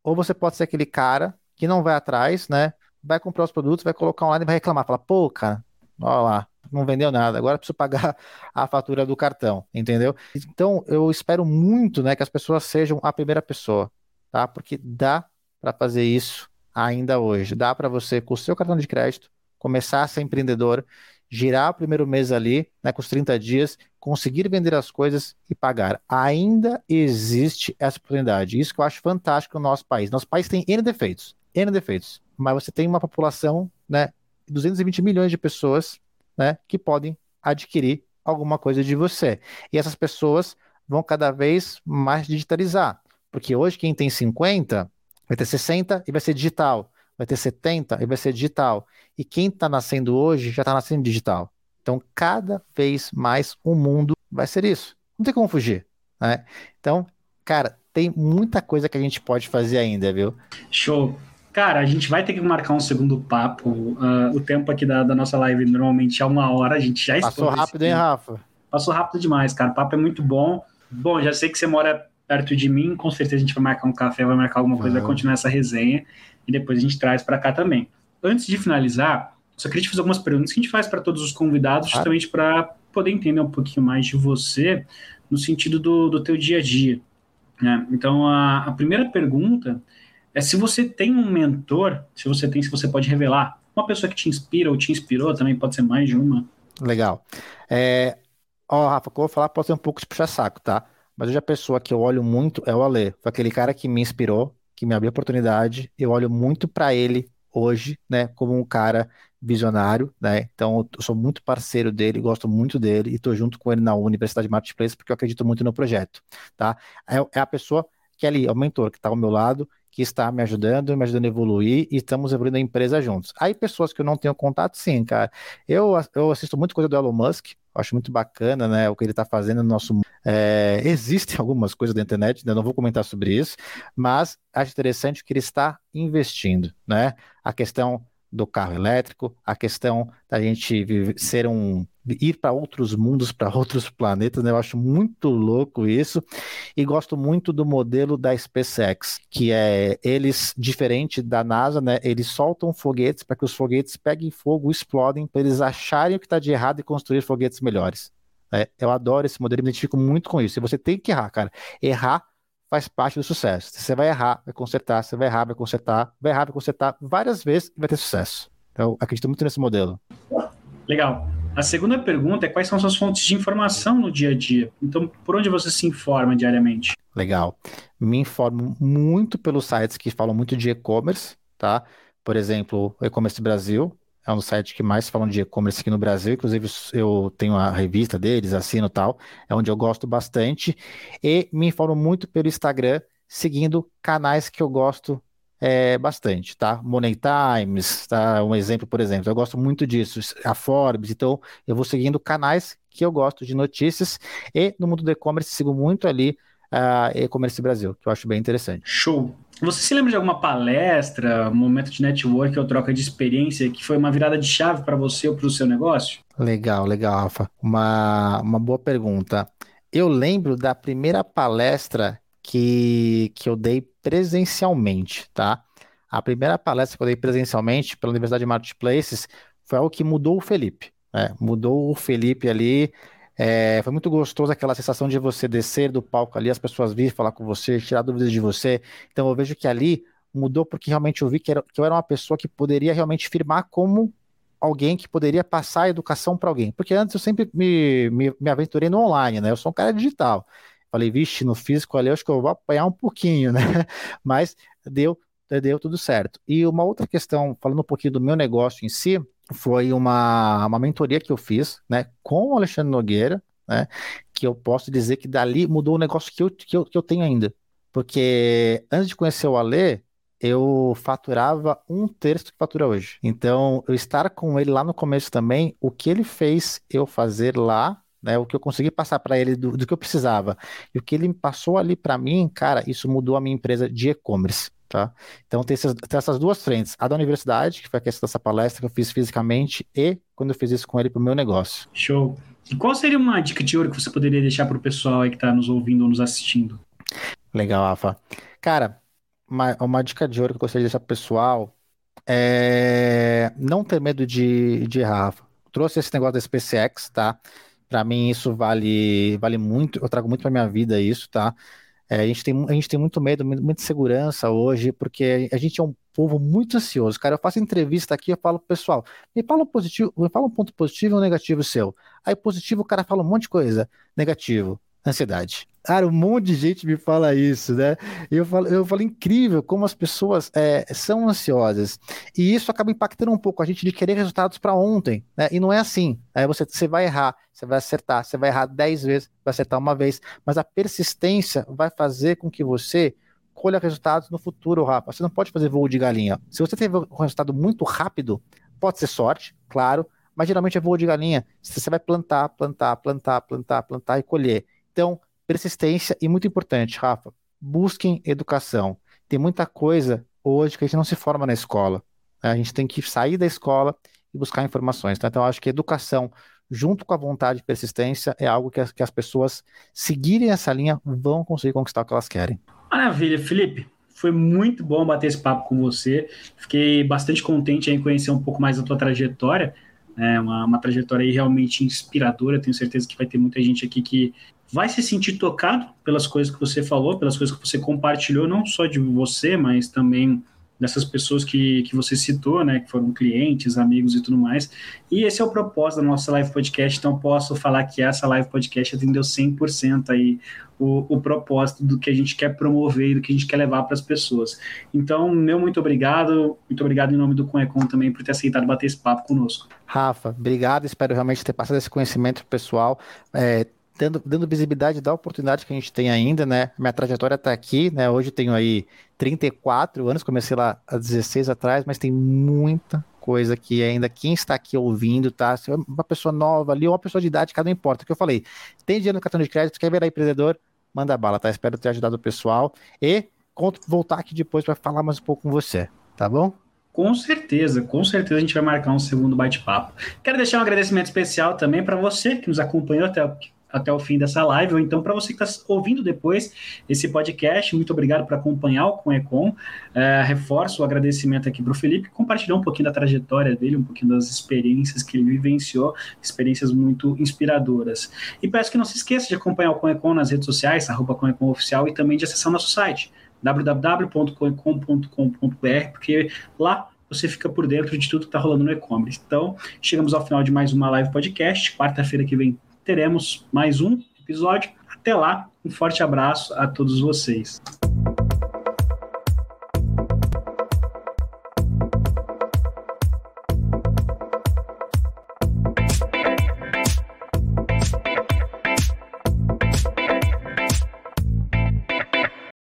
ou você pode ser aquele cara que não vai atrás, né? Vai comprar os produtos, vai colocar online e vai reclamar. Fala, pô, cara, olha lá, não vendeu nada, agora preciso pagar a fatura do cartão, entendeu? Então, eu espero muito, né, que as pessoas sejam a primeira pessoa, tá? Porque dá para fazer isso ainda hoje. Dá para você, com o seu cartão de crédito, começar a ser empreendedor, girar o primeiro mês ali, né, com os 30 dias, conseguir vender as coisas e pagar. Ainda existe essa oportunidade. Isso que eu acho fantástico no nosso país. Nosso país tem N defeitos. N defeitos. Mas você tem uma população, né, 220 milhões de pessoas, né, que podem adquirir alguma coisa de você. E essas pessoas vão cada vez mais digitalizar. Porque hoje quem tem 50 vai ter 60 e vai ser digital. Vai ter 70 e vai ser digital. E quem está nascendo hoje já está nascendo digital. Então, cada vez mais o mundo vai ser isso. Não tem como fugir. Né? Então, cara, tem muita coisa que a gente pode fazer ainda, viu? Show. Cara, a gente vai ter que marcar um segundo papo. Uh, o tempo aqui da, da, nossa live normalmente é uma hora, a gente já Passou rápido, hein, Rafa? Passou rápido demais, cara. O papo é muito bom. Bom, já sei que você mora perto de mim, com certeza a gente vai marcar um café, vai marcar alguma coisa, uhum. vai continuar essa resenha e depois a gente traz para cá também. Antes de finalizar, só queria te fazer algumas perguntas que a gente faz para todos os convidados, justamente para poder entender um pouquinho mais de você no sentido do, do teu dia a dia. Né? Então, a, a primeira pergunta é se você tem um mentor, se você tem, se você pode revelar uma pessoa que te inspira ou te inspirou, também pode ser mais de uma. Legal. É, ó, Rafa, o que eu vou falar pode ser um pouco de puxa-saco, tá? Mas hoje a pessoa que eu olho muito é o Ale. Foi aquele cara que me inspirou, que me abriu oportunidade. Eu olho muito para ele hoje, né, como um cara visionário, né? Então eu sou muito parceiro dele, gosto muito dele e estou junto com ele na Universidade Marketplace porque eu acredito muito no projeto, tá? É, é a pessoa que é ali, é o mentor que está ao meu lado que está me ajudando, me ajudando a evoluir e estamos evoluindo a empresa juntos. Aí pessoas que eu não tenho contato, sim, cara. Eu, eu assisto muito coisa do Elon Musk, acho muito bacana, né, o que ele está fazendo no nosso... É, existem algumas coisas da internet, né, não vou comentar sobre isso, mas acho interessante que ele está investindo, né? A questão do carro elétrico, a questão da gente ser um ir para outros mundos, para outros planetas, né? Eu acho muito louco isso. E gosto muito do modelo da SpaceX, que é eles, diferente da NASA, né? Eles soltam foguetes para que os foguetes peguem fogo, explodem, para eles acharem o que está de errado e construir foguetes melhores. É, eu adoro esse modelo, me identifico muito com isso. E você tem que errar, cara. Errar faz parte do sucesso. Você vai errar, vai consertar, você vai errar, vai consertar, vai errar, vai consertar várias vezes e vai ter sucesso. Então, acredito muito nesse modelo. Legal. A segunda pergunta é quais são suas fontes de informação no dia a dia? Então, por onde você se informa diariamente? Legal. Me informo muito pelos sites que falam muito de e-commerce, tá? Por exemplo, o E-Commerce Brasil, é um site que mais falam de e-commerce aqui no Brasil, inclusive eu tenho a revista deles, assino tal, é onde eu gosto bastante, e me informo muito pelo Instagram, seguindo canais que eu gosto é, bastante, tá? Money Times, tá? Um exemplo, por exemplo, eu gosto muito disso, a Forbes, então eu vou seguindo canais que eu gosto de notícias, e no mundo do e-commerce sigo muito ali a e-commerce Brasil, que eu acho bem interessante. Show! Você se lembra de alguma palestra, momento de network ou troca de experiência que foi uma virada de chave para você ou para o seu negócio? Legal, legal, Rafa. Uma, uma boa pergunta. Eu lembro da primeira palestra que, que eu dei presencialmente, tá? A primeira palestra que eu dei presencialmente pela Universidade de Marketplaces foi algo que mudou o Felipe. Né? Mudou o Felipe ali é, foi muito gostoso aquela sensação de você descer do palco ali, as pessoas virem falar com você, tirar dúvidas de você. Então eu vejo que ali mudou porque realmente eu vi que, era, que eu era uma pessoa que poderia realmente firmar como alguém que poderia passar a educação para alguém. Porque antes eu sempre me, me, me, aventurei no online, né? Eu sou um cara digital. Falei, vixe, no físico ali acho que eu vou apanhar um pouquinho, né? Mas deu, deu tudo certo. E uma outra questão, falando um pouquinho do meu negócio em si, foi uma, uma mentoria que eu fiz, né, com o Alexandre Nogueira, né, que eu posso dizer que dali mudou o negócio que eu, que eu, que eu tenho ainda. Porque antes de conhecer o Ale, eu faturava um terço do que fatura hoje. Então, eu estar com ele lá no começo também, o que ele fez eu fazer lá, né, o que eu consegui passar para ele do, do, que eu precisava e o que ele passou ali para mim, cara, isso mudou a minha empresa de e-commerce. Tá? Então tem essas, tem essas, duas frentes, a da universidade, que foi a questão dessa palestra que eu fiz fisicamente, e quando eu fiz isso com ele para o meu negócio. Show. E qual seria uma dica de ouro que você poderia deixar para o pessoal aí que está nos ouvindo ou nos assistindo? Legal, Rafa. Cara, uma, uma dica de ouro que eu gostaria de deixar para o pessoal é não ter medo de, de errar, Rafa. Trouxe esse negócio da SpaceX, tá? Para mim isso vale, vale muito, eu trago muito para minha vida isso, tá? É, a, gente tem, a gente tem muito medo, muita segurança hoje, porque a gente é um povo muito ansioso. Cara, eu faço entrevista aqui, eu falo pessoal, me fala um positivo, me fala um ponto positivo e um negativo seu. Aí positivo, o cara fala um monte de coisa. Negativo, ansiedade. Cara, um monte de gente me fala isso, né? Eu falo, eu falo incrível como as pessoas é, são ansiosas. E isso acaba impactando um pouco a gente de querer resultados para ontem, né? E não é assim. Aí você, você vai errar, você vai acertar, você vai errar dez vezes, vai acertar uma vez. Mas a persistência vai fazer com que você colha resultados no futuro, Rafa. Você não pode fazer voo de galinha. Se você teve um resultado muito rápido, pode ser sorte, claro, mas geralmente é voo de galinha. Você vai plantar, plantar, plantar, plantar, plantar e colher. Então, persistência e muito importante, Rafa, busquem educação. Tem muita coisa hoje que a gente não se forma na escola. Né? A gente tem que sair da escola e buscar informações. Tá? Então, eu acho que educação, junto com a vontade e persistência, é algo que as, que as pessoas seguirem essa linha vão conseguir conquistar o que elas querem. Maravilha, Felipe. Foi muito bom bater esse papo com você. Fiquei bastante contente em conhecer um pouco mais da tua trajetória. É uma, uma trajetória realmente inspiradora. Tenho certeza que vai ter muita gente aqui que vai se sentir tocado pelas coisas que você falou, pelas coisas que você compartilhou, não só de você, mas também dessas pessoas que, que você citou, né, que foram clientes, amigos e tudo mais. E esse é o propósito da nossa live podcast, então posso falar que essa live podcast atendeu 100% aí o, o propósito do que a gente quer promover e do que a gente quer levar para as pessoas. Então, meu muito obrigado, muito obrigado em nome do Conecon também por ter aceitado bater esse papo conosco. Rafa, obrigado, espero realmente ter passado esse conhecimento pessoal. É, dando, dando visibilidade da oportunidade que a gente tem ainda, né? Minha trajetória está aqui, né? Hoje tenho aí 34 anos, comecei lá há 16 atrás, mas tem muita coisa que ainda quem está aqui ouvindo, tá? Se é uma pessoa nova ali ou uma pessoa de idade, cada não importa. O que eu falei, tem dinheiro no cartão de crédito, quer virar empreendedor, manda bala, tá? Espero ter ajudado o pessoal e conto voltar aqui depois para falar mais um pouco com você, tá bom? Com certeza, com certeza a gente vai marcar um segundo bate-papo. Quero deixar um agradecimento especial também para você que nos acompanhou até até o fim dessa live, ou então para você que está ouvindo depois esse podcast, muito obrigado por acompanhar o Conecon. É, reforço o agradecimento aqui para o Felipe, compartilhar um pouquinho da trajetória dele, um pouquinho das experiências que ele vivenciou, experiências muito inspiradoras. E peço que não se esqueça de acompanhar o Conecon nas redes sociais, arroba Conecon Oficial, e também de acessar nosso site, www.conecon.com.br, porque lá você fica por dentro de tudo que está rolando no e-commerce. Então, chegamos ao final de mais uma live podcast. Quarta-feira que vem teremos mais um episódio. Até lá, um forte abraço a todos vocês.